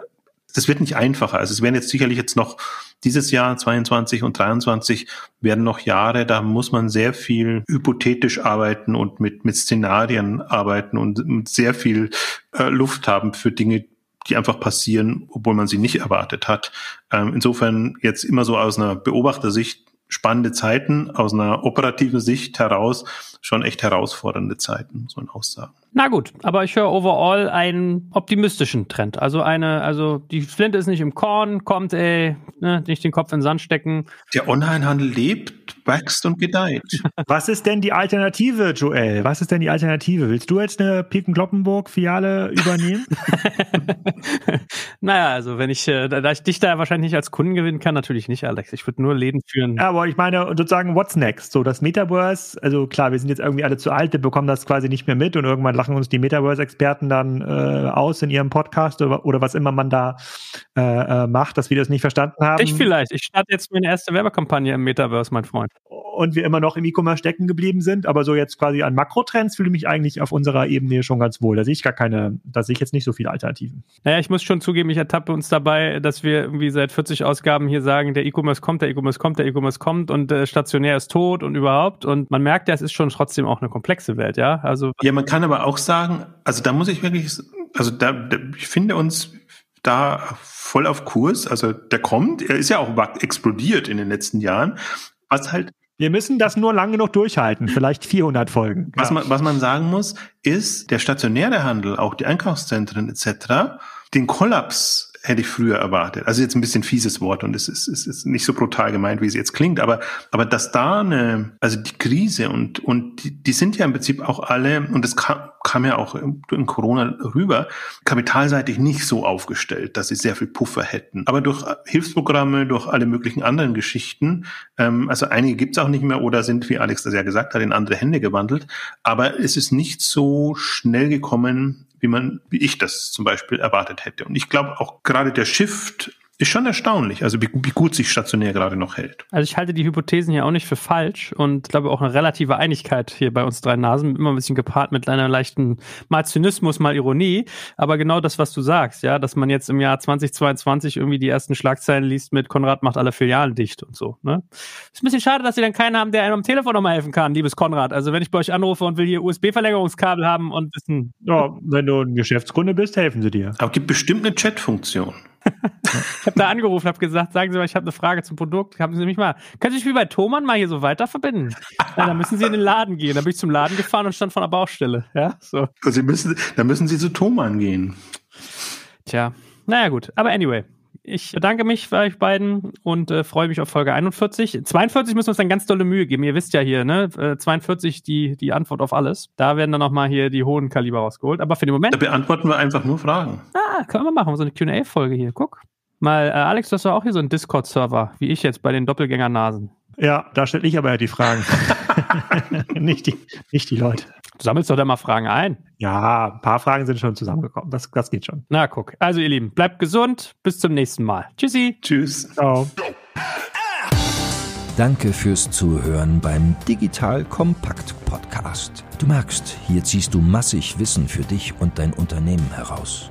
das wird nicht einfacher. Also es werden jetzt sicherlich jetzt noch dieses Jahr 22 und 23 werden noch Jahre, da muss man sehr viel hypothetisch arbeiten und mit, mit Szenarien arbeiten und sehr viel äh, Luft haben für Dinge, die einfach passieren, obwohl man sie nicht erwartet hat. Ähm, insofern jetzt immer so aus einer Beobachtersicht spannende Zeiten, aus einer operativen Sicht heraus schon echt herausfordernde Zeiten, muss man auch sagen. Na gut, aber ich höre overall einen optimistischen Trend. Also eine, also die Flinte ist nicht im Korn, kommt, ey, ne, nicht den Kopf in den Sand stecken. Der Onlinehandel lebt, wächst und gedeiht. Was ist denn die Alternative, Joel? Was ist denn die Alternative? Willst du jetzt eine Piken-Kloppenburg-Filiale übernehmen? naja, also wenn ich, äh, da ich dich da wahrscheinlich nicht als Kunden gewinnen kann, natürlich nicht, Alex. Ich würde nur Läden führen. Ja, aber ich meine sozusagen, what's next? So das Metaverse, also klar, wir sind jetzt irgendwie alle zu alt, wir bekommen das quasi nicht mehr mit und irgendwann lachen uns die Metaverse-Experten dann äh, aus in ihrem Podcast oder, oder was immer man da äh, äh, macht, dass wir das nicht verstanden haben. Ich vielleicht. Ich starte jetzt meine erste Werbekampagne im Metaverse, mein Freund. Und wir immer noch im E-Commerce stecken geblieben sind, aber so jetzt quasi an Makrotrends fühle ich mich eigentlich auf unserer Ebene schon ganz wohl. Da sehe ich gar keine, da sehe ich jetzt nicht so viele Alternativen. Naja, ich muss schon zugeben, ich ertappe uns dabei, dass wir irgendwie seit 40 Ausgaben hier sagen, der E-Commerce kommt, der E-Commerce kommt, der E-Commerce kommt und äh, stationär ist tot und überhaupt. Und man merkt ja, es ist schon trotzdem auch eine komplexe Welt, ja. Also ja, man kann aber auch sagen, also da muss ich wirklich, also da, da ich finde uns da voll auf Kurs. Also der kommt, er ist ja auch explodiert in den letzten Jahren. Was halt wir müssen das nur lange noch durchhalten, vielleicht 400 Folgen. Was, ja. man, was man sagen muss, ist, der stationäre Handel, auch die Einkaufszentren etc., den Kollaps hätte ich früher erwartet. Also jetzt ein bisschen fieses Wort und es ist, es ist nicht so brutal gemeint, wie es jetzt klingt, aber, aber dass da eine, also die Krise und, und die, die sind ja im Prinzip auch alle, und das kam, kam ja auch in Corona rüber, kapitalseitig nicht so aufgestellt, dass sie sehr viel Puffer hätten. Aber durch Hilfsprogramme, durch alle möglichen anderen Geschichten, ähm, also einige gibt's auch nicht mehr oder sind, wie Alex das ja gesagt hat, in andere Hände gewandelt, aber es ist nicht so schnell gekommen, wie man, wie ich das zum Beispiel erwartet hätte. Und ich glaube auch gerade der Shift ist schon erstaunlich, also wie, wie, gut sich stationär gerade noch hält. Also ich halte die Hypothesen hier auch nicht für falsch und glaube auch eine relative Einigkeit hier bei uns drei Nasen, immer ein bisschen gepaart mit einer leichten mal Zynismus, mal Ironie, aber genau das, was du sagst, ja, dass man jetzt im Jahr 2022 irgendwie die ersten Schlagzeilen liest mit Konrad macht alle Filialen dicht und so, ne? Ist ein bisschen schade, dass sie dann keinen haben, der einem am Telefon nochmal helfen kann, liebes Konrad. Also wenn ich bei euch anrufe und will hier USB-Verlängerungskabel haben und wissen. Ja, wenn du ein Geschäftskunde bist, helfen sie dir. Aber gibt bestimmt eine Chat-Funktion ich habe da angerufen, habe gesagt, sagen Sie mal, ich habe eine Frage zum Produkt. Haben Sie mich mal, können Sie sich wie bei Thomann mal hier so weiter verbinden? Ja, dann müssen Sie in den Laden gehen. Da bin ich zum Laden gefahren und stand vor der Baustelle. Ja, so. Sie müssen, dann müssen Sie zu Thomann gehen. Tja, naja gut. Aber anyway, ich bedanke mich für euch beiden und äh, freue mich auf Folge 41. 42 müssen wir uns dann ganz tolle Mühe geben. Ihr wisst ja hier, ne? Äh, 42 die, die Antwort auf alles. Da werden dann nochmal hier die hohen Kaliber rausgeholt. Aber für den Moment. Da beantworten wir einfach nur Fragen. Ah, können wir machen. So eine QA-Folge hier. Guck. Mal, äh, Alex, du hast auch hier so einen Discord-Server, wie ich jetzt bei den Doppelgänger-Nasen. Ja, da stelle ich aber ja die Fragen. nicht, die, nicht die Leute. Du sammelst doch da mal Fragen ein. Ja, ein paar Fragen sind schon zusammengekommen. Das, das geht schon. Na, guck. Also, ihr Lieben, bleibt gesund. Bis zum nächsten Mal. Tschüssi. Tschüss. Ciao. Danke fürs Zuhören beim Digital Kompakt Podcast. Du merkst, hier ziehst du massig Wissen für dich und dein Unternehmen heraus.